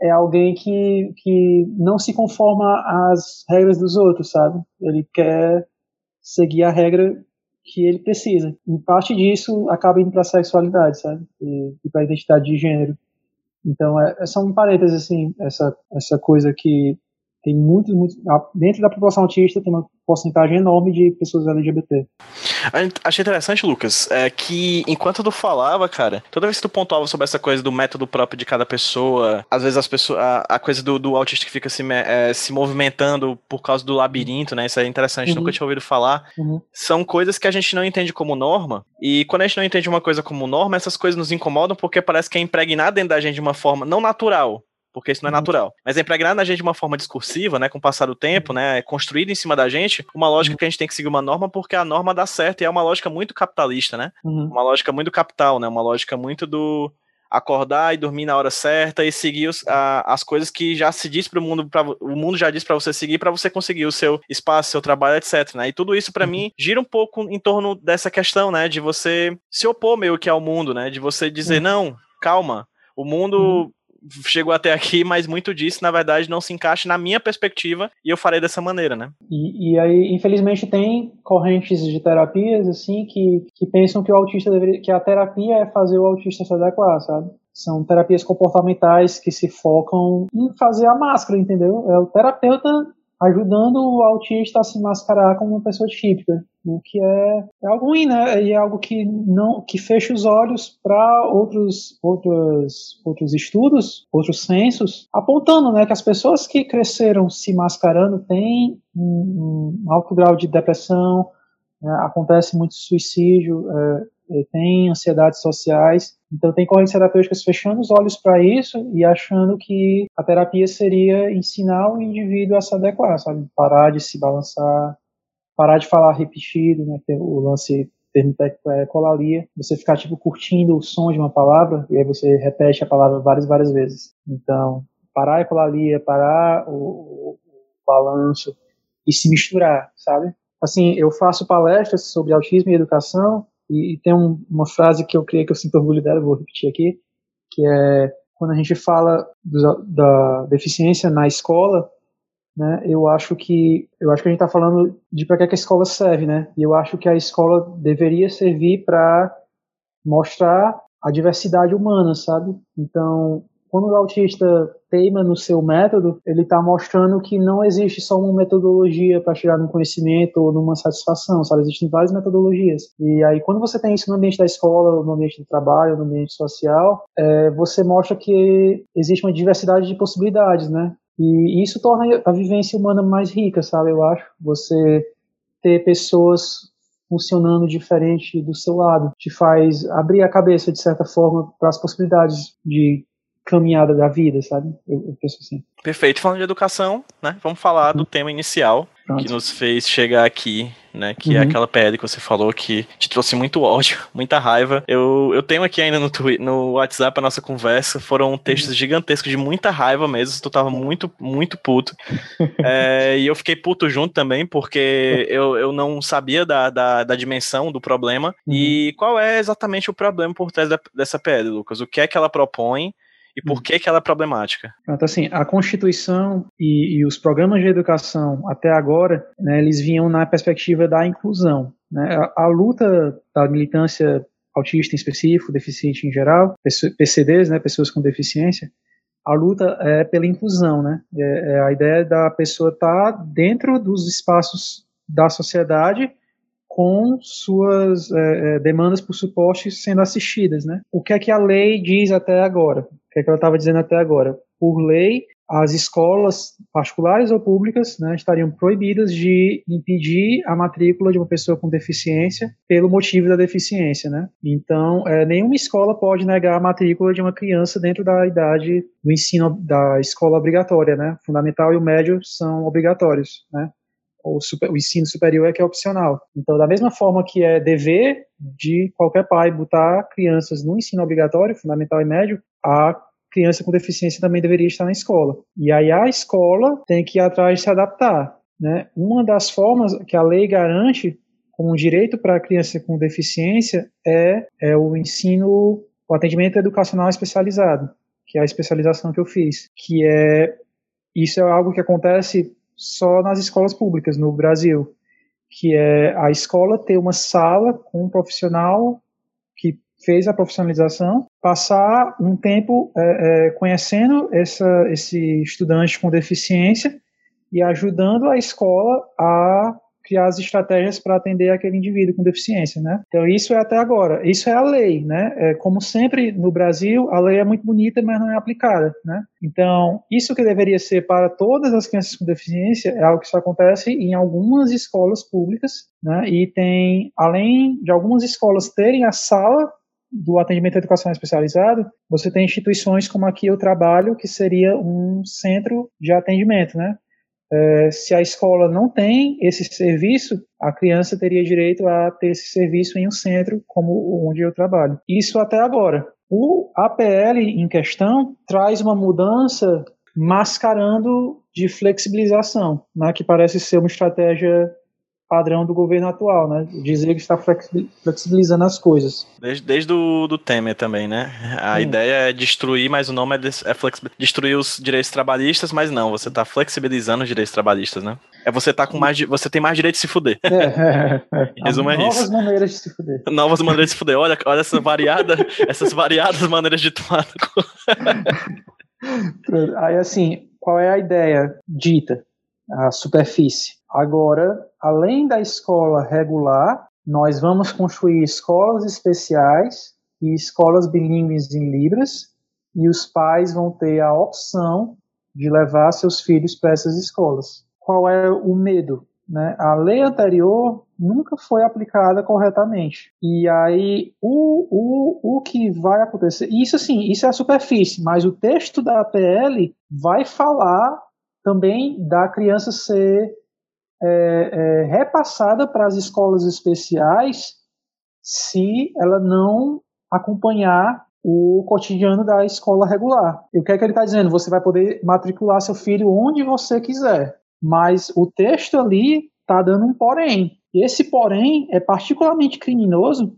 é alguém que, que não se conforma às regras dos outros, sabe? Ele quer seguir a regra que ele precisa. E parte disso acaba indo para a sexualidade, sabe? E, e para a identidade de gênero. Então, é, é só um parênteses, assim, essa, essa coisa que tem muitos, muitos. Dentro da população autista tem uma porcentagem enorme de pessoas LGBT. Achei interessante, Lucas, é que enquanto tu falava, cara, toda vez que tu pontuava sobre essa coisa do método próprio de cada pessoa, às vezes as pessoas. A, a coisa do, do, autista que fica se, é, se movimentando por causa do labirinto, né? Isso é interessante, uhum. nunca tinha ouvido falar. Uhum. São coisas que a gente não entende como norma. E quando a gente não entende uma coisa como norma, essas coisas nos incomodam porque parece que é impregnada dentro da gente de uma forma não natural porque isso não é uhum. natural. Mas é impregnado na gente de uma forma discursiva, né, com o passar do tempo, né, é construído em cima da gente uma lógica uhum. que a gente tem que seguir uma norma porque a norma dá certo e é uma lógica muito capitalista, né? Uhum. Uma lógica muito capital, né? Uma lógica muito do acordar e dormir na hora certa e seguir os, a, as coisas que já se diz para o mundo, pra, o mundo já diz para você seguir para você conseguir o seu espaço, seu trabalho, etc. Né? E tudo isso para uhum. mim gira um pouco em torno dessa questão, né, de você se opor meio que ao mundo, né, de você dizer uhum. não, calma, o mundo uhum chegou até aqui, mas muito disso, na verdade, não se encaixa na minha perspectiva e eu farei dessa maneira, né? E, e aí, infelizmente, tem correntes de terapias, assim, que, que pensam que o autista deveria, que a terapia é fazer o autista se adequar, sabe? São terapias comportamentais que se focam em fazer a máscara, entendeu? É o terapeuta ajudando o autista a se mascarar como uma pessoa típica, o que é, é algo ruim, né? E é algo que não que fecha os olhos para outros outros outros estudos, outros censos, apontando, né, que as pessoas que cresceram se mascarando têm um, um alto grau de depressão, né, acontece muito suicídio, é, tem ansiedades sociais então tem correntes terapêuticas fechando os olhos para isso e achando que a terapia seria ensinar o indivíduo a se adequar, sabe? Parar de se balançar, parar de falar repetido, né? O lance termo técnico é ecolalia, você ficar tipo curtindo o som de uma palavra e aí você repete a palavra várias várias vezes. Então, parar a ecolalia, parar o, o, o balanço e se misturar, sabe? Assim, eu faço palestras sobre autismo e educação e, e tem um, uma frase que eu creio que eu sinto orgulho dela, vou repetir aqui, que é quando a gente fala do, da deficiência na escola, né, eu acho que eu acho que a gente está falando de para que, que a escola serve, né? E eu acho que a escola deveria servir para mostrar a diversidade humana, sabe? Então, quando o autista teima no seu método, ele está mostrando que não existe só uma metodologia para chegar num conhecimento ou numa satisfação, sabe? Existem várias metodologias. E aí, quando você tem isso no ambiente da escola, no ambiente do trabalho, no ambiente social, é, você mostra que existe uma diversidade de possibilidades, né? E isso torna a vivência humana mais rica, sabe? Eu acho. Você ter pessoas funcionando diferente do seu lado te faz abrir a cabeça, de certa forma, para as possibilidades de caminhada da vida, sabe? Eu, eu, penso assim. Perfeito. Falando de educação, né? Vamos falar do uhum. tema inicial Pronto. que nos fez chegar aqui, né? Que é uhum. é aquela PL que você falou que te trouxe muito ódio, muita raiva. Eu, eu tenho aqui ainda no, Twitter, no WhatsApp a nossa conversa. Foram textos uhum. gigantescos de muita raiva mesmo. Tu tava muito, muito puto. é, e eu fiquei puto junto também, porque eu, eu não sabia da, da, da dimensão do problema. Uhum. E qual é exatamente o problema por trás da, dessa PL, Lucas? O que é que ela propõe? E por hum. que, que ela é problemática? Pronto, assim, a Constituição e, e os programas de educação até agora, né, eles vinham na perspectiva da inclusão. Né? A, a, luta da militância autista em específico, deficiente em geral, PCDs, né, pessoas com deficiência, a luta é pela inclusão, né? É, é a ideia da pessoa estar tá dentro dos espaços da sociedade com suas é, é, demandas por suporte sendo assistidas, né? O que é que a lei diz até agora? O que é que ela estava dizendo até agora? Por lei, as escolas particulares ou públicas né, estariam proibidas de impedir a matrícula de uma pessoa com deficiência pelo motivo da deficiência, né? Então, é, nenhuma escola pode negar a matrícula de uma criança dentro da idade do ensino da escola obrigatória, né? Fundamental e o médio são obrigatórios, né? O, super, o ensino superior é que é opcional. Então, da mesma forma que é dever de qualquer pai botar crianças no ensino obrigatório, fundamental e médio, a criança com deficiência também deveria estar na escola. E aí a escola tem que ir atrás de se adaptar. Né? Uma das formas que a lei garante como um direito para a criança com deficiência é, é o ensino, o atendimento educacional especializado, que é a especialização que eu fiz, que é isso é algo que acontece só nas escolas públicas no Brasil, que é a escola ter uma sala com um profissional que fez a profissionalização, passar um tempo é, é, conhecendo essa, esse estudante com deficiência e ajudando a escola a criar as estratégias para atender aquele indivíduo com deficiência, né? Então isso é até agora, isso é a lei, né? É, como sempre no Brasil, a lei é muito bonita, mas não é aplicada, né? Então isso que deveria ser para todas as crianças com deficiência é algo que só acontece em algumas escolas públicas, né? E tem, além de algumas escolas terem a sala do atendimento educação especializado, você tem instituições como aqui eu trabalho, que seria um centro de atendimento, né? É, se a escola não tem esse serviço, a criança teria direito a ter esse serviço em um centro como onde eu trabalho. Isso até agora. O APL em questão traz uma mudança mascarando de flexibilização, né, que parece ser uma estratégia padrão do governo atual, né? Dizer que está flexibilizando as coisas. Desde, desde o do Temer também, né? A Sim. ideia é destruir, mas o nome é, é destruir os direitos trabalhistas, mas não, você está flexibilizando os direitos trabalhistas, né? É você tá com mais você tem mais direito de se fuder. É, é, é. Em resumo, é Novas isso. maneiras de se fuder. Novas maneiras de se fuder. Olha, olha essa variada, essas variadas maneiras de tomar. Aí assim, qual é a ideia dita? A superfície. Agora, além da escola regular, nós vamos construir escolas especiais e escolas bilíngues em Libras, e os pais vão ter a opção de levar seus filhos para essas escolas. Qual é o medo? Né? A lei anterior nunca foi aplicada corretamente. E aí, o, o, o que vai acontecer. Isso, assim, isso é a superfície, mas o texto da APL vai falar também da criança ser é, é, repassada para as escolas especiais se ela não acompanhar o cotidiano da escola regular. E o que é que ele está dizendo? Você vai poder matricular seu filho onde você quiser, mas o texto ali está dando um porém. E esse porém é particularmente criminoso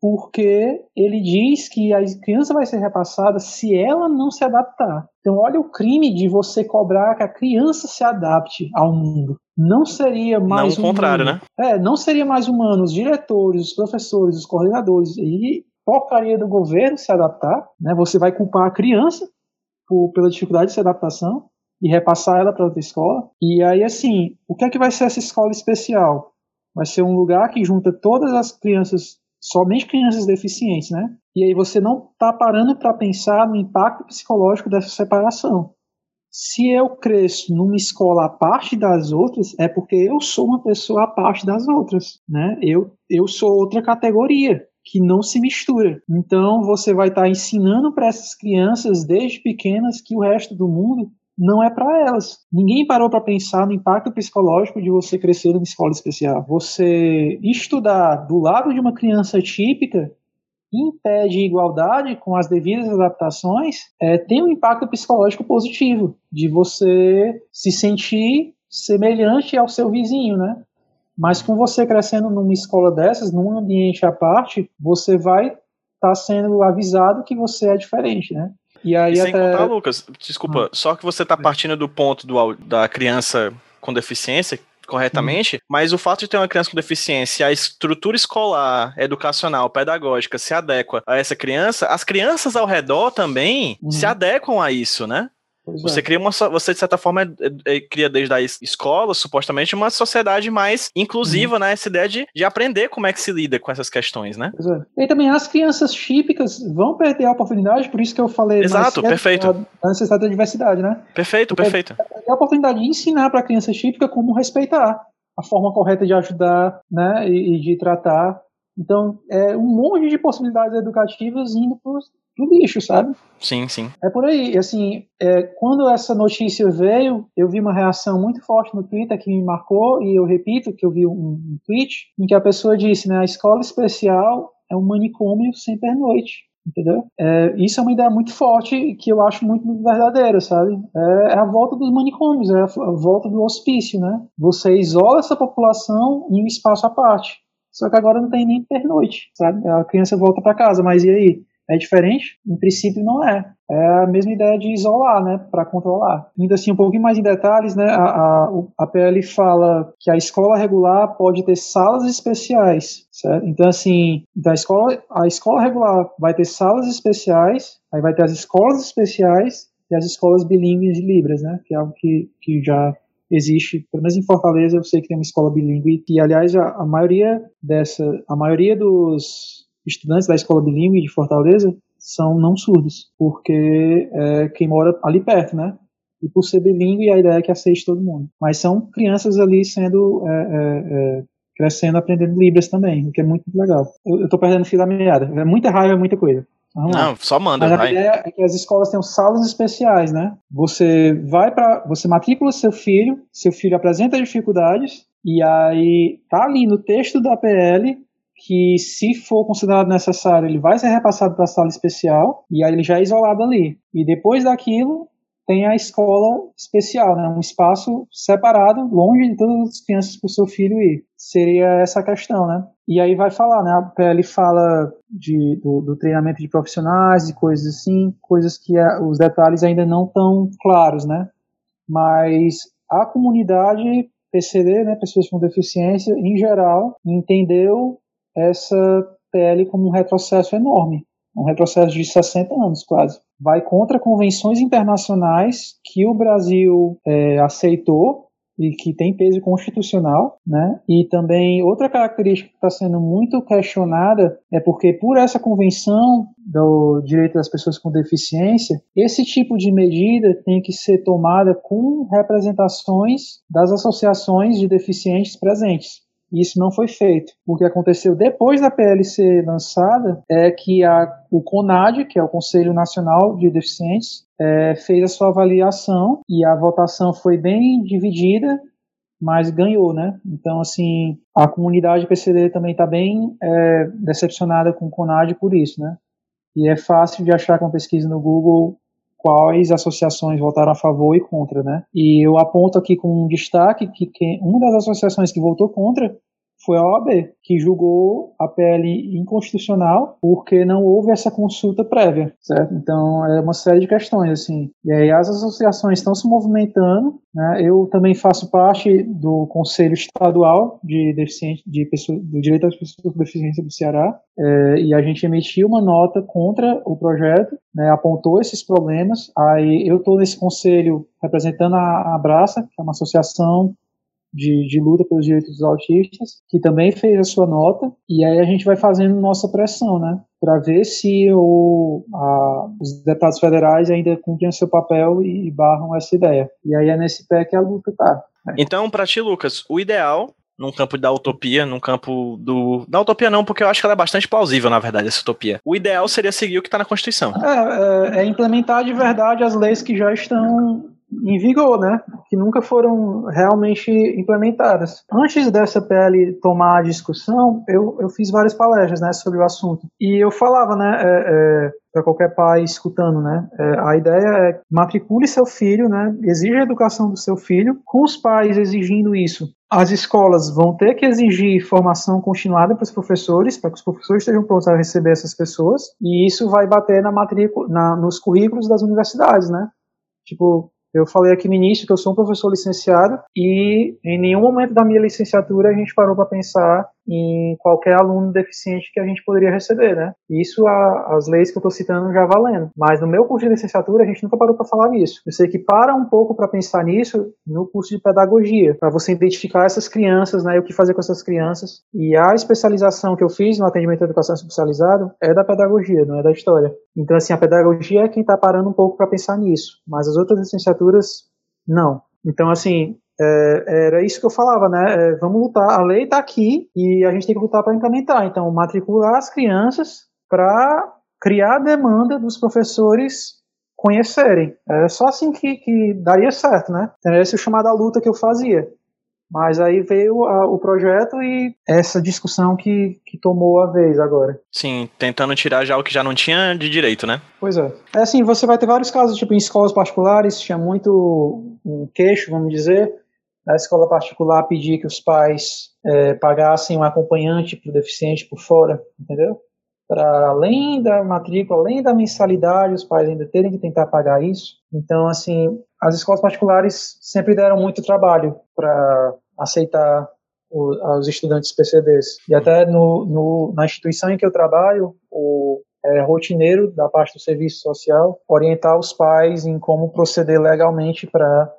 porque ele diz que a criança vai ser repassada se ela não se adaptar. Então, olha o crime de você cobrar que a criança se adapte ao mundo. Não seria mais não o contrário, né? É, não seria mais humano os diretores, os professores, os coordenadores e porcaria do governo se adaptar, né? Você vai culpar a criança por, pela dificuldade de se adaptação e repassar ela para outra escola. E aí, assim, o que é que vai ser essa escola especial? Vai ser um lugar que junta todas as crianças somente crianças deficientes, né? E aí você não está parando para pensar no impacto psicológico dessa separação. Se eu cresço numa escola à parte das outras, é porque eu sou uma pessoa à parte das outras, né? Eu, eu sou outra categoria que não se mistura. Então você vai estar tá ensinando para essas crianças desde pequenas que o resto do mundo não é para elas. Ninguém parou para pensar no impacto psicológico de você crescer numa escola especial. Você estudar do lado de uma criança típica impede igualdade com as devidas adaptações, é, tem um impacto psicológico positivo de você se sentir semelhante ao seu vizinho, né? Mas com você crescendo numa escola dessas, num ambiente à parte, você vai estar tá sendo avisado que você é diferente, né? E aí e sem até... contar, Lucas, desculpa, ah. só que você tá partindo do ponto do, da criança com deficiência, corretamente, uhum. mas o fato de ter uma criança com deficiência, a estrutura escolar, educacional, pedagógica se adequa a essa criança, as crianças ao redor também uhum. se adequam a isso, né? Você é. cria uma você de certa forma é, é, cria desde a escola supostamente uma sociedade mais inclusiva, uhum. né? Essa ideia de, de aprender como é que se lida com essas questões, né? É. E também as crianças típicas vão perder a oportunidade, por isso que eu falei Exato, perfeito. A, necessidade da diversidade, né? Perfeito, Porque perfeito. A oportunidade de ensinar para a criança típica como respeitar a forma correta de ajudar, né? E, e de tratar então, é um monte de possibilidades educativas indo para no lixo, sabe? Sim, sim. É por aí. Assim, é, quando essa notícia veio, eu vi uma reação muito forte no Twitter que me marcou, e eu repito que eu vi um, um tweet em que a pessoa disse, né, a escola especial é um manicômio sem pernoite. Entendeu? É, isso é uma ideia muito forte que eu acho muito verdadeira, sabe? É, é a volta dos manicômios, é a, a volta do hospício, né? Você isola essa população em um espaço à parte. Só que agora não tem nem pernoite, sabe? A criança volta para casa, mas e aí? É diferente? Em princípio não é. É a mesma ideia de isolar, né, para controlar. Ainda assim, um pouquinho mais em detalhes, né, a, a, a PL fala que a escola regular pode ter salas especiais, certo? Então, assim, da escola, a escola regular vai ter salas especiais, aí vai ter as escolas especiais e as escolas bilíngues de Libras, né, que é algo que, que já existe, pelo menos em Fortaleza eu sei que tem uma escola bilíngue e aliás a, a maioria dessa, a maioria dos estudantes da escola bilíngue de Fortaleza são não surdos, porque é quem mora ali perto, né? E por ser bilíngue, a ideia é que aceite todo mundo. Mas são crianças ali sendo. É, é, é, crescendo, aprendendo Libras também, o que é muito legal. Eu, eu tô perdendo fio da meada. É muita raiva, é muita coisa. Vamos Não, lá. só manda. Mas a vai. ideia é que as escolas tenham salas especiais, né? Você vai para, você matricula seu filho, seu filho apresenta dificuldades e aí tá ali no texto da PL que se for considerado necessário, ele vai ser repassado para a sala especial e aí ele já é isolado ali. E depois daquilo, tem a escola especial, né? um espaço separado, longe de todas as crianças para o seu filho ir. Seria essa a questão, né? E aí vai falar, né? A PL fala de, do, do treinamento de profissionais e coisas assim, coisas que a, os detalhes ainda não estão claros, né? Mas a comunidade PCD, né, pessoas com deficiência, em geral, entendeu essa PL como um retrocesso enorme, um retrocesso de 60 anos quase. Vai contra convenções internacionais que o Brasil é, aceitou e que tem peso constitucional, né? E também outra característica que está sendo muito questionada é porque por essa convenção do direito das pessoas com deficiência, esse tipo de medida tem que ser tomada com representações das associações de deficientes presentes. E isso não foi feito. O que aconteceu depois da PL ser lançada é que a, o CONAD, que é o Conselho Nacional de Deficientes, é, fez a sua avaliação e a votação foi bem dividida mas ganhou, né? Então, assim, a comunidade PCD também está bem é, decepcionada com o CONAD por isso, né? E é fácil de achar com pesquisa no Google quais associações votaram a favor e contra, né? E eu aponto aqui com um destaque que, uma das associações que votou contra foi a OAB, que julgou a PL inconstitucional porque não houve essa consulta prévia, certo? Então, é uma série de questões, assim. E aí as associações estão se movimentando, né? Eu também faço parte do Conselho Estadual de, deficiente, de pessoa, do Direito às Pessoas com Deficiência do Ceará, é, e a gente emitiu uma nota contra o projeto, né, apontou esses problemas, aí eu estou nesse conselho representando a Abraça, que é uma associação de, de, luta pelos direitos dos autistas, que também fez a sua nota, e aí a gente vai fazendo nossa pressão, né, para ver se o, a, os deputados federais ainda cumprem o seu papel e, e barram essa ideia. E aí é nesse pé que a luta tá. Então, para ti, Lucas, o ideal num campo da utopia, num campo do. Da utopia não, porque eu acho que ela é bastante plausível, na verdade, essa utopia. O ideal seria seguir o que está na Constituição. É, é, é, implementar de verdade as leis que já estão em vigor, né? Que nunca foram realmente implementadas. Antes dessa PL tomar a discussão, eu, eu fiz várias palestras, né, sobre o assunto. E eu falava, né, é, é, para qualquer pai escutando, né, é, a ideia é matricule seu filho, né, exija a educação do seu filho, com os pais exigindo isso. As escolas vão ter que exigir formação continuada para os professores, para que os professores estejam prontos a receber essas pessoas, e isso vai bater na matrícula, na, nos currículos das universidades, né? Tipo, eu falei aqui no início que eu sou um professor licenciado e em nenhum momento da minha licenciatura a gente parou para pensar em qualquer aluno deficiente que a gente poderia receber, né? Isso a, as leis que eu estou citando já valendo. Mas no meu curso de licenciatura a gente nunca parou para falar nisso. Eu sei que para um pouco para pensar nisso no curso de pedagogia, para você identificar essas crianças, né? E o que fazer com essas crianças. E a especialização que eu fiz no atendimento à educação especializado é da pedagogia, não é da história. Então assim, a pedagogia é quem está parando um pouco para pensar nisso. Mas as outras licenciaturas não. Então, assim, é, era isso que eu falava, né? É, vamos lutar, a lei está aqui e a gente tem que lutar para implementar. Então, matricular as crianças para criar a demanda dos professores conhecerem. É só assim que, que daria certo, né? Era essa chamada luta que eu fazia. Mas aí veio a, o projeto e essa discussão que, que tomou a vez agora. Sim, tentando tirar já o que já não tinha de direito, né? Pois é. É assim, você vai ter vários casos, tipo, em escolas particulares, tinha muito um queixo, vamos dizer, a escola particular pedir que os pais é, pagassem um acompanhante para o deficiente por fora, entendeu? Para além da matrícula, além da mensalidade, os pais ainda terem que tentar pagar isso. Então, assim, as escolas particulares sempre deram muito trabalho para aceitar o, os estudantes PCDs. E até no, no, na instituição em que eu trabalho, o é, rotineiro da parte do serviço social orientar os pais em como proceder legalmente para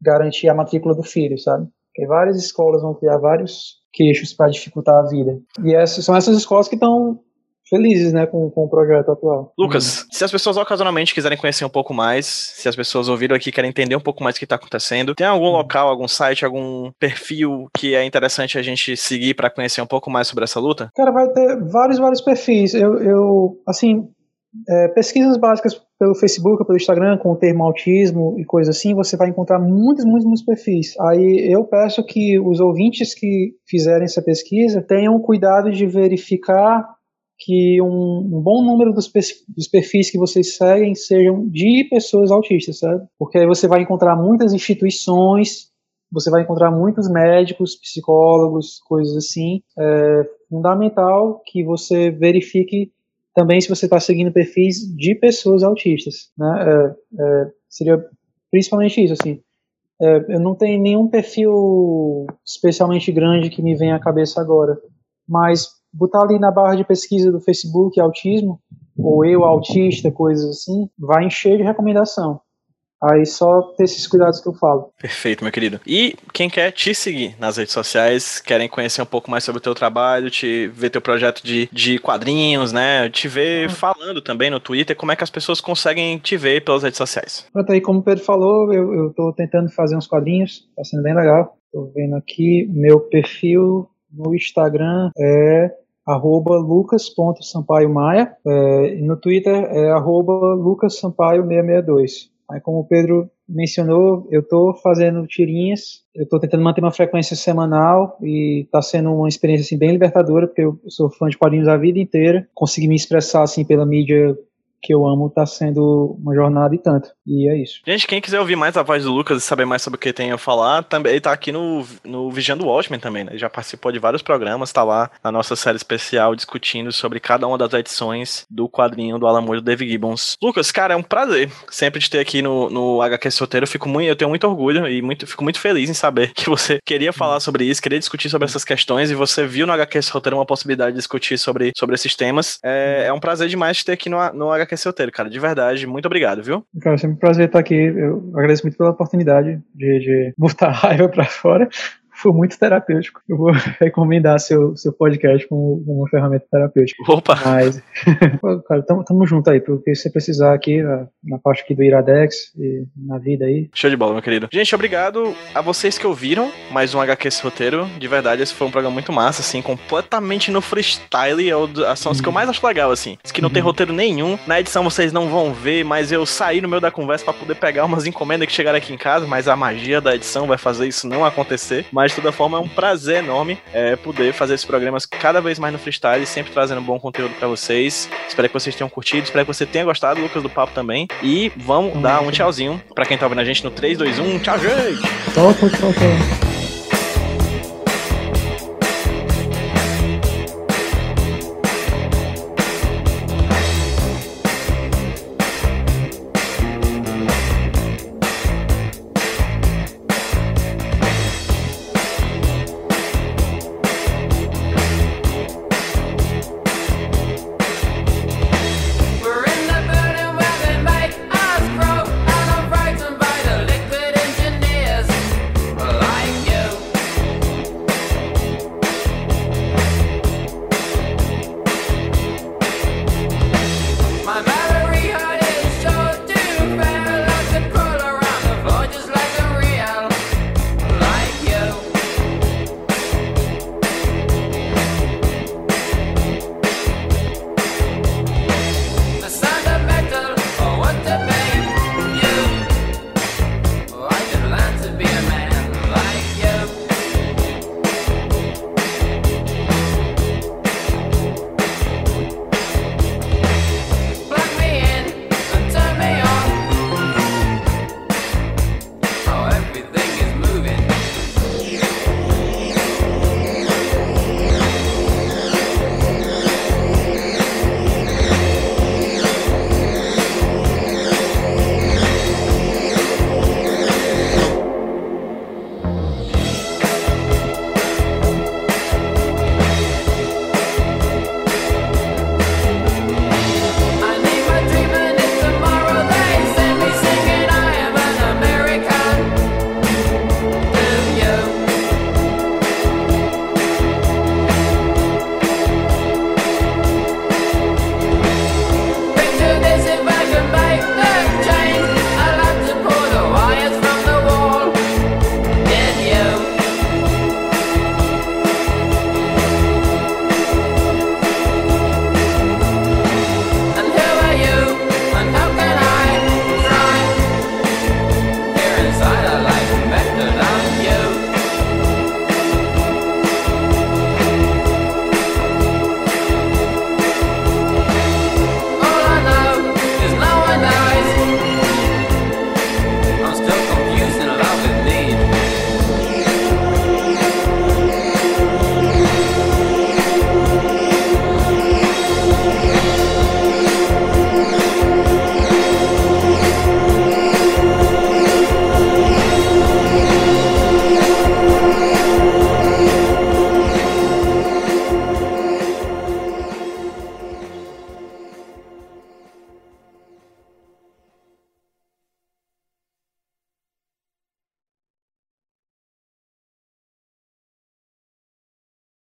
garantir a matrícula do filho, sabe? Porque várias escolas vão criar vários queixos para dificultar a vida. E essas são essas escolas que estão felizes, né, com, com o projeto atual. Lucas, uhum. se as pessoas ocasionalmente quiserem conhecer um pouco mais, se as pessoas ouviram aqui querem entender um pouco mais o que está acontecendo, tem algum uhum. local, algum site, algum perfil que é interessante a gente seguir para conhecer um pouco mais sobre essa luta? Cara, vai ter vários, vários perfis. Eu, eu assim, é, pesquisas básicas pelo Facebook, pelo Instagram, com o termo autismo e coisa assim, você vai encontrar muitos, muitos, muitos perfis. Aí eu peço que os ouvintes que fizerem essa pesquisa tenham cuidado de verificar que um, um bom número dos, dos, perfis que vocês seguem sejam de pessoas autistas, sabe? Porque aí você vai encontrar muitas instituições, você vai encontrar muitos médicos, psicólogos, coisas assim. É fundamental que você verifique também se você está seguindo perfis de pessoas autistas, né? É, é, seria principalmente isso, assim. É, eu não tenho nenhum perfil especialmente grande que me venha à cabeça agora, mas botar ali na barra de pesquisa do Facebook autismo ou eu autista, coisas assim, vai encher de recomendação. Aí só ter esses cuidados que eu falo. Perfeito, meu querido. E quem quer te seguir nas redes sociais, querem conhecer um pouco mais sobre o teu trabalho, te ver teu projeto de, de quadrinhos, né? Te ver uhum. falando também no Twitter, como é que as pessoas conseguem te ver pelas redes sociais? Pronto, aí como o Pedro falou, eu, eu tô tentando fazer uns quadrinhos, tá sendo bem legal. Tô vendo aqui, meu perfil no Instagram é arroba lucas.sampaiomaia é, e no Twitter é arroba lucassampaio662. Aí, como o Pedro mencionou, eu estou fazendo tirinhas, eu estou tentando manter uma frequência semanal e está sendo uma experiência assim, bem libertadora, porque eu sou fã de quadrinhos a vida inteira, consegui me expressar assim pela mídia que eu amo tá sendo uma jornada e tanto. E é isso. Gente, quem quiser ouvir mais a voz do Lucas e saber mais sobre o que tem a falar, também ele tá aqui no, no Vigiando Watchmen também, né? Ele já participou de vários programas, tá lá na nossa série especial discutindo sobre cada uma das edições do quadrinho do Alan do Dave Gibbons. Lucas, cara, é um prazer sempre te ter aqui no, no HQ Roteiro. Eu, fico muito, eu tenho muito orgulho e muito, fico muito feliz em saber que você queria falar sobre isso, queria discutir sobre essas questões e você viu no HQ Roteiro uma possibilidade de discutir sobre, sobre esses temas. É, é um prazer demais te ter aqui no, no HQ esse roteiro, cara. De verdade, muito obrigado, viu? Cara, é sempre um prazer estar aqui. Eu agradeço muito pela oportunidade de, de botar a raiva pra fora foi muito terapêutico. Eu vou recomendar seu, seu podcast como uma ferramenta terapêutica. Opa! Mas, cara, tamo, tamo junto aí, porque se você precisar aqui, na parte aqui do Iradex e na vida aí. Show de bola, meu querido. Gente, obrigado a vocês que ouviram mais um HQ esse roteiro. De verdade, esse foi um programa muito massa, assim, completamente no freestyle. É são os que eu mais acho legal, assim. Que não tem Uhum. roteiro nenhum. Na edição vocês não vão ver, mas eu saí no meio da conversa pra poder pegar umas encomendas que chegaram aqui em casa, mas a magia da edição vai fazer isso não acontecer. Mas de toda forma é um prazer enorme é, poder fazer esses programas cada vez mais no freestyle, sempre trazendo bom conteúdo pra vocês. Espero que vocês tenham curtido, espero que você tenha gostado, Lucas, do papo também. E vamos dar um tchauzinho pra quem tá ouvindo a gente no 3, 2, 1. Tchau, gente! Tchau, tchau, tchau.